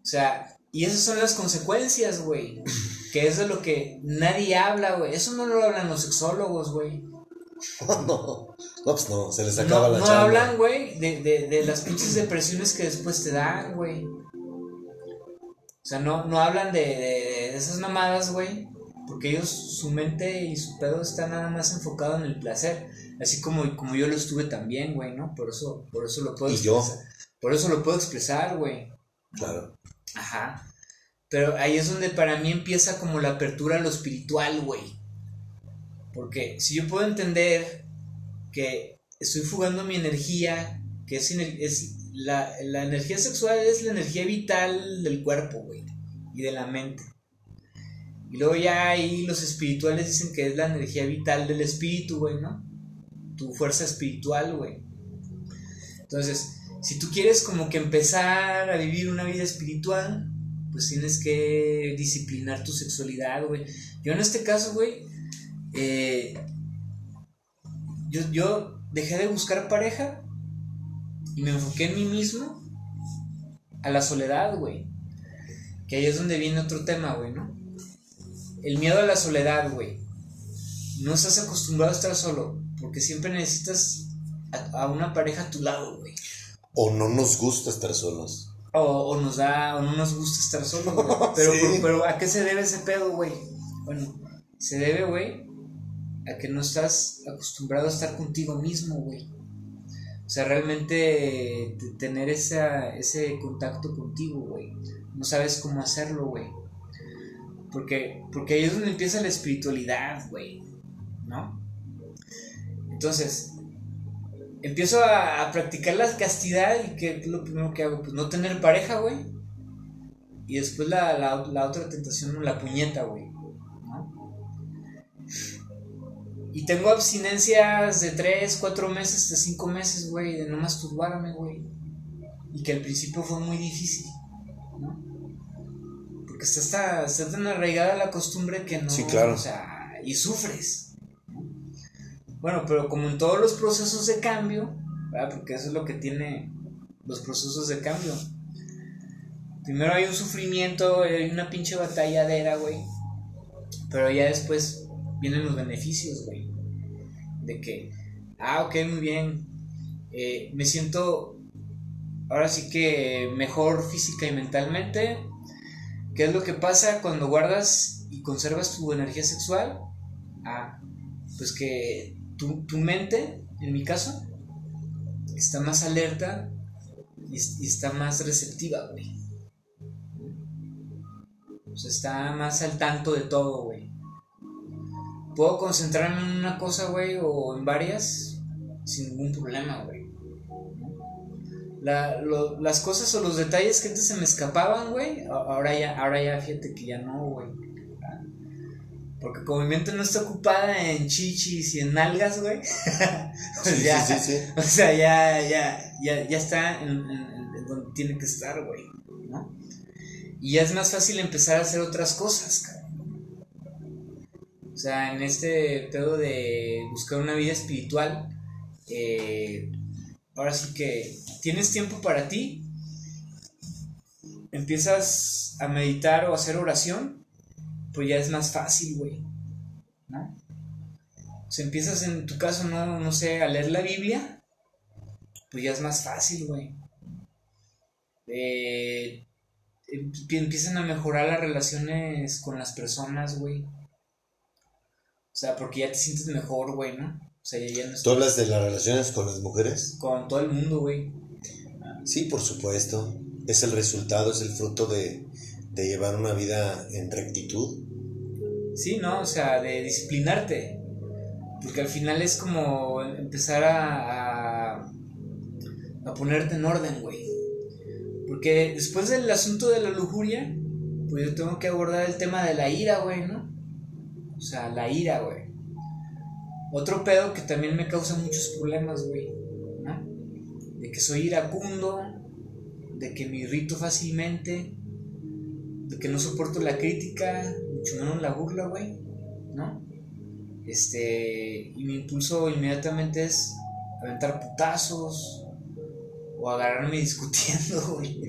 O sea, y esas son las consecuencias, güey. Que es de lo que nadie habla, güey. Eso no lo hablan los sexólogos, güey. no, no, pues no, se les acaba No, la no chamba. hablan, güey, de, de, de las pinches depresiones que después te dan, güey. O sea, no, no hablan de, de- de esas mamadas, güey. Porque ellos, su mente y su pedo está nada más enfocado en el placer. Así como, como yo lo estuve también, güey, ¿no? Por eso, por eso lo puedo Y yo. expresar. Por eso lo puedo expresar, güey. Claro. Ajá. Pero ahí es donde para mí empieza como la apertura a lo espiritual, güey. Porque si yo puedo entender que estoy fugando mi energía, que es, la, la energía sexual es la energía vital del cuerpo, güey, y de la mente. Y luego ya ahí los espirituales dicen que es la energía vital del espíritu, güey, ¿no? tu fuerza espiritual, güey. Entonces, si tú quieres como que empezar a vivir una vida espiritual, pues tienes que disciplinar tu sexualidad, güey. Yo en este caso, güey, eh, yo, yo dejé de buscar pareja y me enfoqué en mí mismo a la soledad, güey. Que ahí es donde viene otro tema, güey, ¿no? El miedo a la soledad, güey. No estás acostumbrado a estar solo, porque siempre necesitas a, una pareja a tu lado, güey. O no nos gusta estar solos. O, nos da, o no nos gusta estar solos. Pero, pero, ¿a qué se debe ese pedo, güey? Bueno, se debe, güey, a que no estás acostumbrado a estar contigo mismo, güey. O sea, realmente tener ese contacto contigo, güey. No sabes cómo hacerlo, güey. Porque, porque ahí es donde empieza la espiritualidad, güey. ¿No? Entonces, empiezo a, practicar la castidad y que es lo primero que hago, pues no tener pareja, güey. Y después la, la otra tentación, la puñeta, güey. Y tengo abstinencias de 3, 4 meses, de 5 meses, güey, de no masturbarme, güey. Y que al principio fue muy difícil, ¿no? Porque está, está, tan arraigada la costumbre que no. Sí, claro. O sea, y sufres. Bueno, pero como en todos los procesos de cambio. Porque eso es lo que tiene los procesos de cambio. Primero hay un sufrimiento, hay una pinche batalladera, güey. Pero ya después vienen los beneficios, güey. De que, ah, ok, muy bien. Eh, me siento ahora sí que mejor física y mentalmente. ¿Qué es lo que pasa cuando guardas y conservas tu energía sexual? Ah, pues que tu, mente, en mi caso, está más alerta y, y está más receptiva, güey. O sea, está más al tanto de todo, güey puedo concentrarme en una cosa, güey, o en varias, sin ningún problema, güey. las cosas o los detalles que antes se me escapaban, güey, ahora ya, ahora ya fíjate que ya no, güey. Porque como mi mente no está ocupada en chichis y en nalgas, güey. pues ya, sí, sí, O sea, ya, ya, ya, ya está en, donde tiene que estar, güey. ¿no? Y ya es más fácil empezar a hacer otras cosas, cabrón. O sea, en este pedo de buscar una vida espiritual, eh, ahora sí que tienes tiempo para ti, empiezas a meditar o a hacer oración, pues ya es más fácil, güey. ¿No? Sea, empiezas en tu caso, no, no sé, a leer la Biblia, pues ya es más fácil, güey. Eh, empiezan a mejorar las relaciones con las personas, güey. O sea, porque ya te sientes mejor, güey, ¿no? O sea, ya, no ¿Tú hablas de las relaciones con las mujeres? Con todo el mundo, güey. Sí, por supuesto. Es el resultado, es el fruto de, llevar una vida en rectitud. Sí, ¿no? O sea, de disciplinarte. Porque al final es como empezar a, a, a ponerte en orden, güey. Porque después del asunto de la lujuria, pues yo tengo que abordar el tema de la ira, güey, ¿no? O sea, la ira, güey. Otro pedo que también me causa muchos problemas, güey. ¿no? De que soy iracundo, de que me irrito fácilmente, de que no soporto la crítica, mucho menos la burla, güey. ¿No? Este, y mi impulso inmediatamente es aventar putazos o agarrarme discutiendo, güey.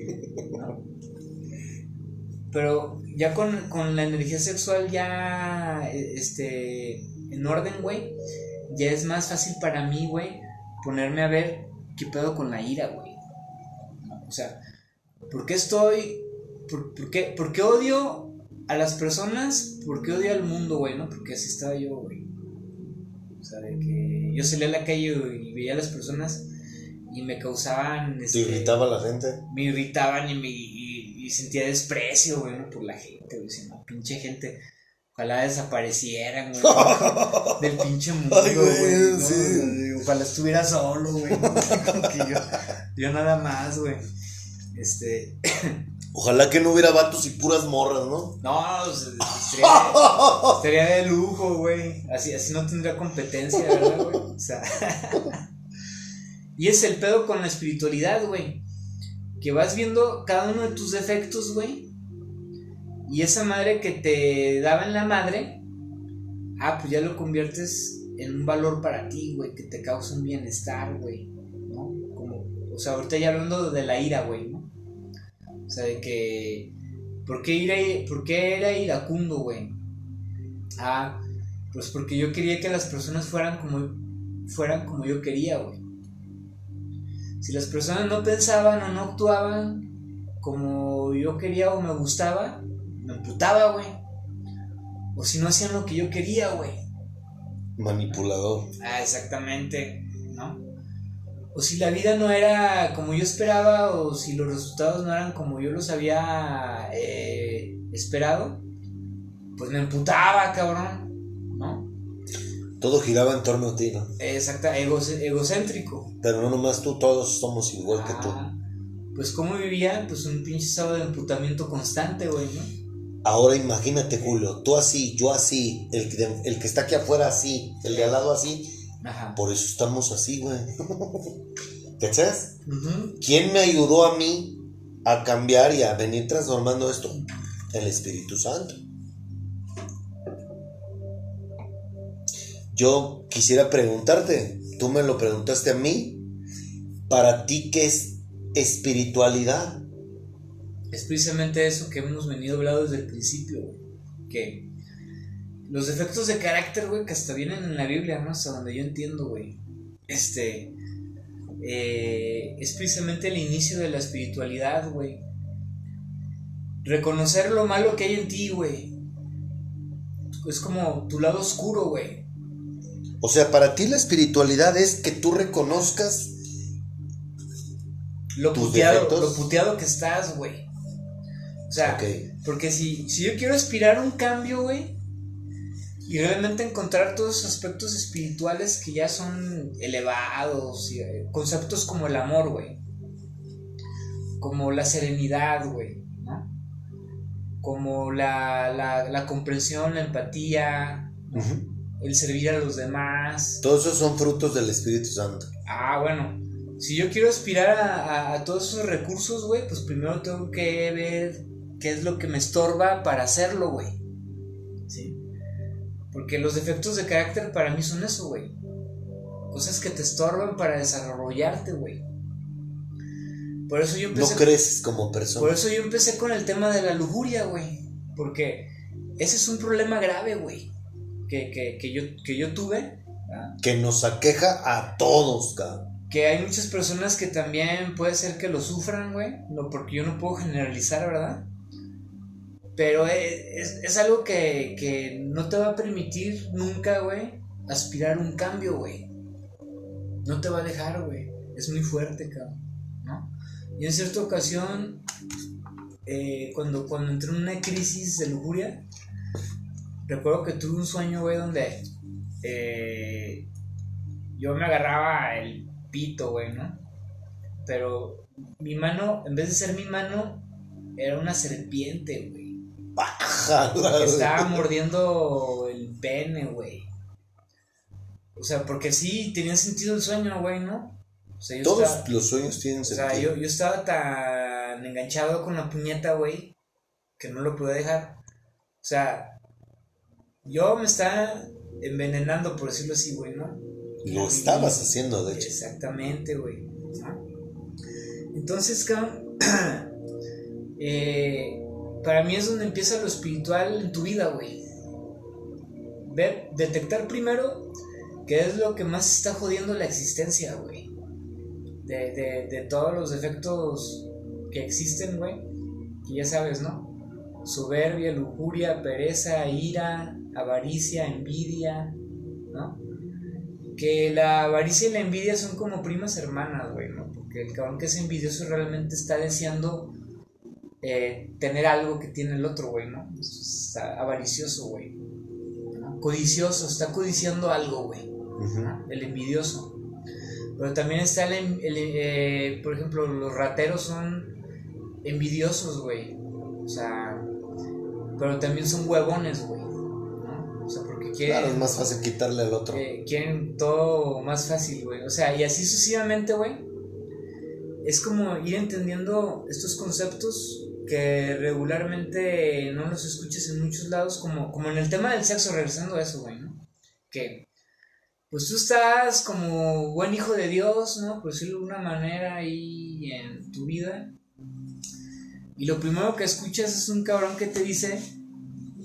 Pero ya con, la energía sexual ya este, en orden, güey, ya es más fácil para mí, güey, ponerme a ver qué pedo con la ira, güey. O sea, ¿por qué estoy, por, qué, por, qué, odio a las personas? ¿Por qué odio al mundo, güey? ¿No? Porque así estaba yo, güey. O sea, de que yo salía a la calle y veía a las personas y me causaban... Este, ¿Te irritaba la gente? Me irritaban y me y sentía desprecio, güey, por la gente, güey. Pinche gente, ojalá desaparecieran, güey. del pinche mundo, güey. Ojalá estuviera solo, güey. yo, yo nada más, güey. Este. Ojalá que no hubiera vatos y puras morras, ¿no? No, pues, estaría de lujo, güey. Así, así no tendría competencia, ¿verdad, güey? O sea. y es el pedo con la espiritualidad, güey. Que vas viendo cada uno de tus defectos, güey. Y esa madre que te daba en la madre, ah, pues ya lo conviertes en un valor para ti, güey, que te causa un bienestar, güey, ¿no? Como, o sea, ahorita ya hablando de la ira, güey, ¿no? O sea, de que, ¿por qué, ira, por qué era iracundo, güey? Ah, pues porque yo quería que las personas fueran como, fueran como yo quería, güey. Si las personas no pensaban o no actuaban como yo quería o me gustaba, me emputaba, güey. O si no hacían lo que yo quería, güey. Manipulador. Ah, exactamente. O si la vida no era como yo esperaba, o si los resultados no eran como yo los había eh, esperado, pues me emputaba, cabrón, ¿no? Todo giraba en torno a ti, ¿no? Exacto, egocéntrico. Pero no nomás tú, todos somos igual que tú. Ah, Pues cómo vivía, pues un pinche estado de emputamiento constante, güey, ¿no? Ahora imagínate, Julio, tú así, yo así, el que, el que está aquí afuera así, el de al lado así. Ajá. Por eso estamos así, güey. ¿Cachas? Ujú. ¿Quién me ayudó a mí a cambiar y a venir transformando esto? El Espíritu Santo. Yo quisiera preguntarte, tú me lo preguntaste a mí, para ti, ¿qué es espiritualidad? Es precisamente eso que hemos venido hablando desde el principio. Que los defectos de carácter, güey, que hasta vienen en la Biblia, ¿no? Hasta donde yo entiendo, güey. Este. eh, es precisamente el inicio de la espiritualidad, güey. Reconocer lo malo que hay en ti, güey. Es como tu lado oscuro, güey. O sea, para ti la espiritualidad es que tú reconozcas Lo ¿Tus puteado, defectos? lo puteado que estás, güey. O sea, porque si, si yo quiero aspirar a un cambio, güey, y realmente encontrar todos esos aspectos espirituales que ya son elevados, y, eh, conceptos como el amor, güey, como la serenidad, güey, ¿no? Como la, la, la comprensión, la empatía, el servir a los demás. Todos esos son frutos del Espíritu Santo. Ah, bueno. Si yo quiero aspirar a, a- a todos esos recursos, güey, pues primero tengo que ver qué es lo que me estorba para hacerlo, güey. Porque los defectos de carácter para mí son eso, güey. Cosas que te estorban para desarrollarte, güey. Por eso yo No empecé. creces como por persona. eso yo empecé con el tema de la lujuria, güey. Porque ese es un problema grave, güey. Que, que, que yo, que yo tuve. ¿ah? Que nos aqueja a todos, cabrón. Que hay muchas personas que también puede ser que lo sufran, güey. No, porque yo no puedo generalizar, ¿verdad? Pero e- es, es algo que, que no te va a permitir nunca, güey, aspirar un cambio, güey. No te va a dejar, güey. Es muy fuerte, cabrón. ¿No? Y en cierta ocasión, eh, cuando, cuando entré en una crisis de lujuria, recuerdo que tuve un sueño, güey, donde eh, yo me agarraba el pito, güey, ¿no? Pero mi mano, en vez de ser mi mano, era una serpiente, güey. Que estaba mordiendo el pene, güey. O sea, porque sí tenía sentido el sueño, güey, ¿no? O sea, yo Todos estaba, los sueños tienen o sea, sentido. yo, yo estaba tan enganchado con la puñeta, güey, que no lo pude dejar. O sea, yo me estaba envenenando, por decirlo así, güey, ¿no? Lo estabas haciendo, de hecho. Exactamente, güey. ¿no? Entonces, cabrón, eh, para mí es donde empieza lo espiritual en tu vida, güey. Ver, detectar primero qué es lo que más está jodiendo la existencia, güey. De, de, de todos los defectos que existen, güey. Que ya sabes, ¿no? Soberbia, lujuria, pereza, ira, avaricia, envidia, ¿no? que la avaricia y la envidia son como primas hermanas, güey, ¿no? Porque el cabrón que es envidioso realmente está deseando eh, tener algo que tiene el otro, güey, ¿no? Está avaricioso, güey. ¿no? Codicioso, está codiciando algo, güey. El envidioso. Pero también está el, el, eh, por ejemplo, los rateros son envidiosos, güey. O sea, pero también son huevones, güey. ¿no? O sea, porque quieren. Claro, es más fácil quitarle al otro. eh, quieren todo más fácil, güey. O sea, y así sucesivamente, güey. Es como ir entendiendo estos conceptos que regularmente no los escuchas en muchos lados, como, como en el tema del sexo, regresando a eso, güey, ¿no? Que, pues tú estás como buen hijo de Dios, ¿no? Por decirlo de una manera ahí en tu vida. Y lo primero que escuchas es un cabrón que te dice,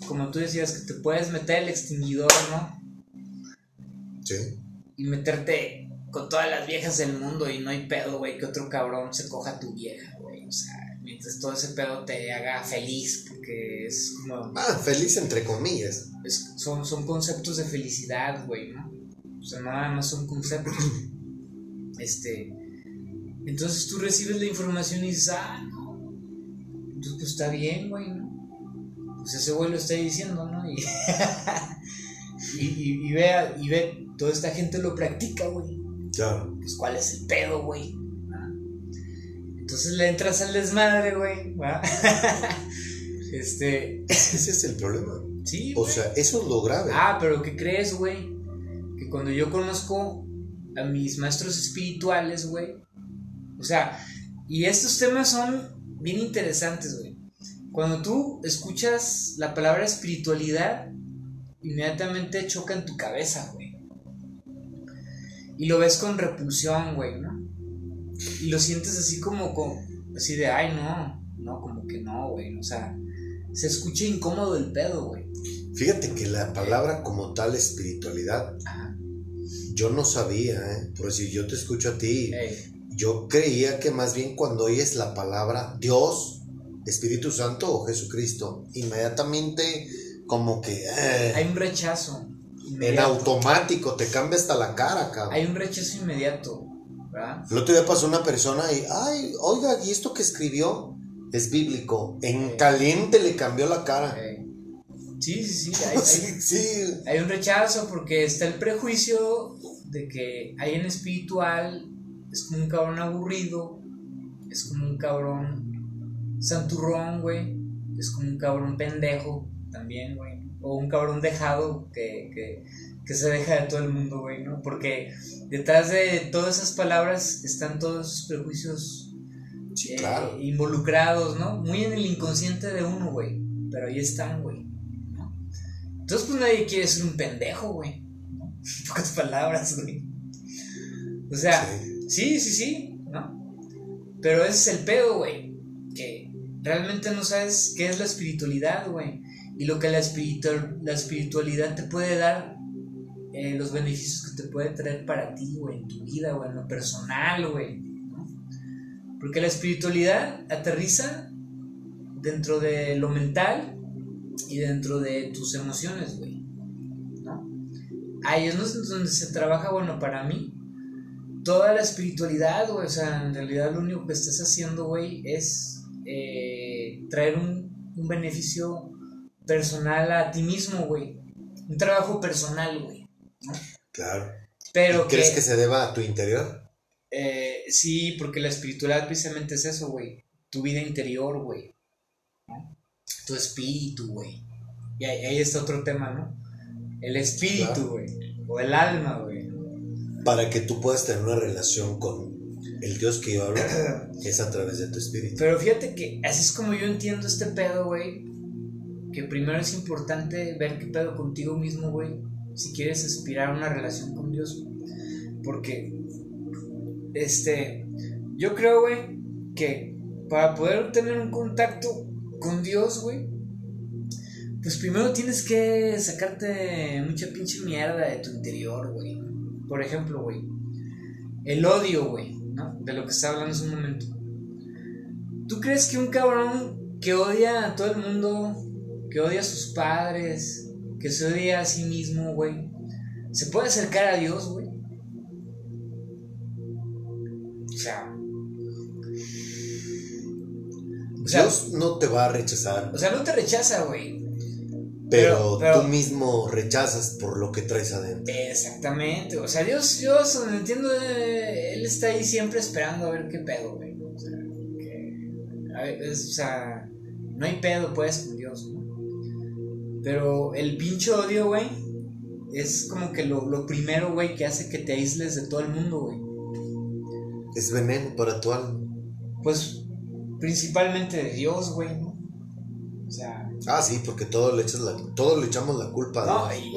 como tú decías, que te puedes meter el extinguidor, ¿no? Sí. Y meterte con todas las viejas del mundo y no hay pedo, güey, que otro cabrón se coja a tu vieja, güey. O sea, mientras todo ese pedo te haga feliz, porque es como... Ah, feliz entre comillas. es- son, son conceptos de felicidad, güey, ¿no? O sea, nada más son conceptos. Este... Entonces tú recibes la información y dices, ah, no. Entonces pues está bien, güey, ¿no? Pues ese güey lo está diciendo, ¿no? Y, y, y, y ve, y ve, toda esta gente lo practica, güey Claro. pues cuál es el pedo, güey. Entonces le entras al desmadre, güey. este, Ese es el problema. sí. O güey. sea, eso es lo grave. ah, pero ¿qué crees, güey? Que cuando yo conozco a mis maestros espirituales, güey. O sea, y estos temas son bien interesantes, güey. Cuando tú escuchas la palabra espiritualidad, inmediatamente choca en tu cabeza, güey. Y lo ves con repulsión, güey, ¿no? Y lo sientes así como, con, así de, ay, no, no, como que no, güey. O sea, se escucha incómodo el pedo, güey. Fíjate que la palabra como tal espiritualidad, Ajá. yo no sabía, ¿eh? Por decir, yo te escucho a ti. Ey, Yo creía que más bien cuando oyes la palabra Dios, Espíritu Santo o Jesucristo, inmediatamente como que eh, hay un rechazo. en inmediato. automático te cambia hasta la cara, cabrón. Hay un rechazo inmediato, ¿verdad? El otro día pasó una persona y, ay, oiga, ¿y esto que escribió? Es bíblico. En Sí. caliente le cambió la cara. Sí, sí, sí. Hay, sí. hay un rechazo porque está el prejuicio de que alguien espiritual es como un cabrón aburrido, es como un cabrón santurrón, güey, es como un cabrón pendejo también, güey, o un cabrón dejado que, que, que se deja de todo el mundo, güey, ¿no? Porque detrás de todas esas palabras están todos esos prejuicios Sí, eh, claro. involucrados, ¿no? Muy en el inconsciente de uno, güey. Pero ahí están, güey. ¿no? Entonces, pues nadie quiere ser un pendejo, güey. ¿no? Pocas palabras, güey. O sea, Sí. sí, sí, sí, ¿no? Pero ese es el pedo, güey. Que realmente no sabes qué es la espiritualidad, güey. Y lo que la, espiritu- la espiritualidad te puede dar, eh, los beneficios que te puede traer para ti, güey, en tu vida, güey, en lo personal, güey. ¿no? Porque la espiritualidad aterriza dentro de lo mental y dentro de tus emociones, güey. ¿no? Ahí es donde se trabaja, bueno, para mí, toda la espiritualidad, güey. O sea, en realidad lo único que estás haciendo, güey, es eh, traer un, un beneficio personal a ti mismo, güey. Un trabajo personal, güey. Claro. Pero ¿Y ¿Crees que, que se deba a tu interior? eh, sí, porque la espiritualidad precisamente es eso, güey. Tu vida interior, güey. ¿no? Tu espíritu, güey. Y ahí, ahí está otro tema, ¿no? El espíritu, Claro. güey. O el alma, güey. Para que tú puedas tener una relación con el Dios que yo hablo, es a través de tu espíritu. Pero fíjate que así es como yo entiendo este pedo, güey. Que primero es importante ver qué pedo contigo mismo, güey. Si quieres aspirar a una relación con Dios. Porque, este, yo creo, güey, que para poder tener un contacto con Dios, güey, pues primero tienes que sacarte mucha pinche mierda de tu interior, güey. Por ejemplo, güey, el odio, güey, ¿no? De lo que estaba hablando hace un momento. ¿Tú crees que un cabrón que odia a todo el mundo, que odia a sus padres, que se odia a sí mismo, güey, se puede acercar a Dios, güey? O sea. O sea, Dios no te va a rechazar, o sea, no te rechaza, güey. pero, pero- pero- tú mismo rechazas por lo que traes adentro. Exactamente. O sea, Dios, Dios, donde entiendo, eh, Él está ahí siempre esperando a ver qué pedo, güey. O sea, que- o sea, no hay pedo, pues, con Dios, ¿no? Pero el pinche odio, güey, es como que lo, lo primero, güey, que hace que te aísles de todo el mundo, güey. Es veneno para tu alma. Pues, principalmente de Dios, güey, ¿no? O sea... Ah, sí, porque todo le, echas la, todo le echamos la culpa. No, y,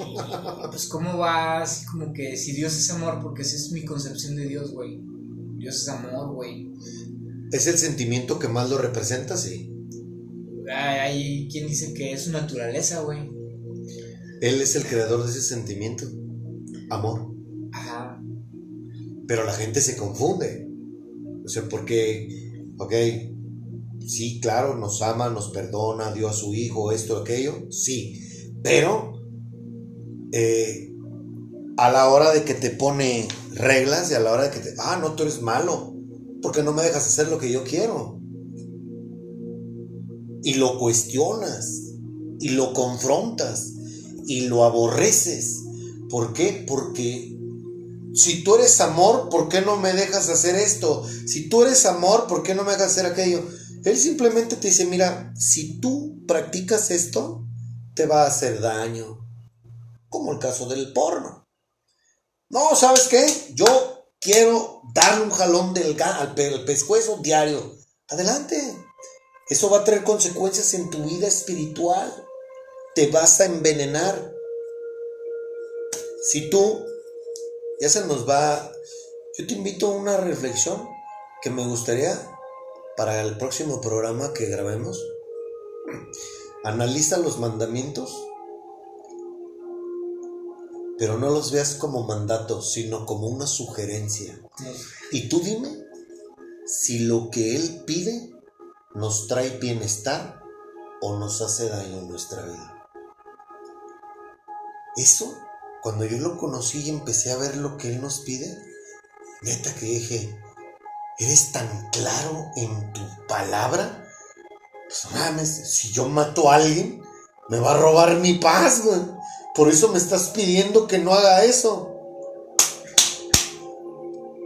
pues cómo va así como que si Dios es amor, porque esa es mi concepción de Dios, güey. Dios es amor, güey. ¿Es el sentimiento que más lo representa? Sí. Hay quien dice que es su naturaleza, güey. Él es el creador de ese sentimiento. Amor. Ajá. Pero la gente se confunde. O sea, porque, ok, sí, claro, nos ama, nos perdona, dio a su hijo, esto, aquello, sí. Pero, eh, a la hora de que te pone reglas y a la hora de que te, ah, no, tú eres malo, porque no me dejas hacer lo que yo quiero y lo cuestionas y lo confrontas y lo aborreces. ¿Por qué? Porque si tú eres amor, ¿por qué no me dejas hacer esto? Si tú eres amor, ¿por qué no me dejas hacer aquello? Él simplemente te dice, mira, si tú practicas esto, te va a hacer daño. Como el caso del porno. No, ¿sabes qué? Yo quiero darle un jalón del al pescuezo diario. Adelante. Eso va a traer consecuencias en tu vida espiritual. Te vas a envenenar. Si tú, ya se nos va, yo te invito a una reflexión que me gustaría para el próximo programa que grabemos. Analiza los mandamientos, pero no los veas como mandatos, sino como una sugerencia. Y tú dime si lo que Él pide nos trae bienestar o nos hace daño en nuestra vida. Eso, cuando yo lo conocí y empecé a ver lo que Él nos pide, neta que dije, ¿eres tan claro en tu palabra? Pues mames, si yo mato a alguien, me va a robar mi paz, güey. Por eso me estás pidiendo que no haga eso.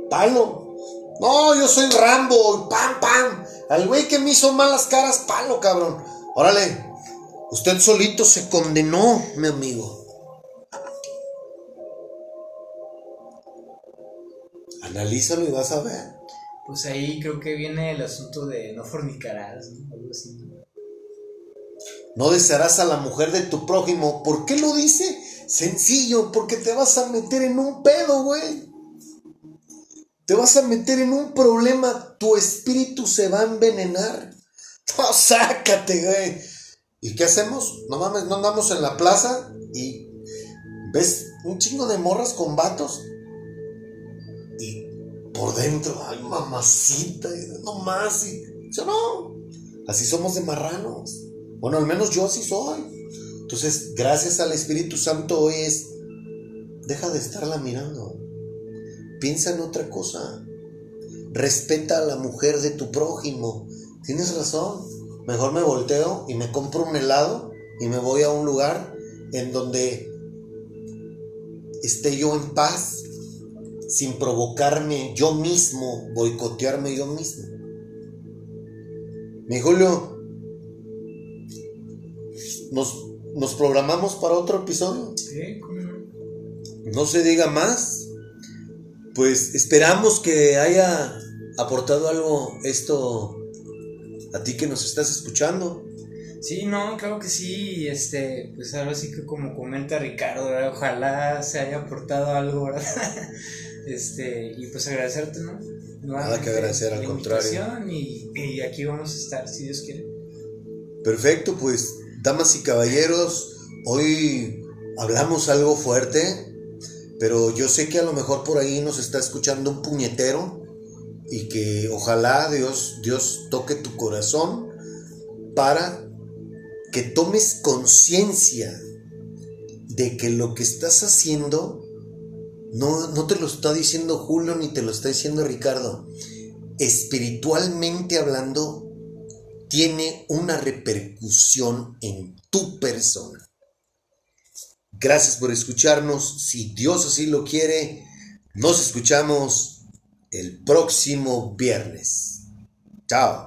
Palo. No, yo soy Rambo, pam, pam. Al güey que me hizo malas caras, palo, cabrón. Órale, usted solito se condenó, mi amigo. Analízalo y vas a ver. Pues ahí creo que viene el asunto de no fornicarás, ¿no? Algo así. No desearás a la mujer de tu prójimo. ¿Por qué lo dice? Sencillo, porque te vas a meter en un pedo, güey. Te vas a meter en un problema, tu espíritu se va a envenenar. No, sácate, güey. ¿Y qué hacemos? No mames, no andamos en la plaza y ves un chingo de morras con vatos. Y por dentro, ay, mamacita, no más. Y, no, así somos de marranos. Bueno, al menos yo así soy. Entonces, gracias al Espíritu Santo hoy es, deja de estarla mirando. Piensa en otra cosa. Respeta a la mujer de tu prójimo. Tienes razón. Mejor me volteo y me compro un helado y me voy a un lugar en donde esté yo en paz, sin provocarme yo mismo, boicotearme yo mismo. Mi Julio, nos, nos programamos para otro episodio. No se diga más pues esperamos que haya aportado algo esto a ti que nos estás escuchando. Sí, no, claro que sí, este, pues ahora sí que como comenta Ricardo, ojalá se haya aportado algo, ¿verdad? Este, y pues agradecerte, ¿no? Nada que agradecer, al contrario. Y, y aquí vamos a estar, si Dios quiere. Perfecto, pues, damas y caballeros, hoy hablamos algo fuerte, pero yo sé que a lo mejor por ahí nos está escuchando un puñetero y que ojalá Dios, Dios toque tu corazón para que tomes conciencia de que lo que estás haciendo no, no te lo está diciendo Julio ni te lo está diciendo Ricardo. Espiritualmente hablando, tiene una repercusión en tu persona. Gracias por escucharnos. Si Dios así lo quiere, nos escuchamos el próximo viernes. Chao.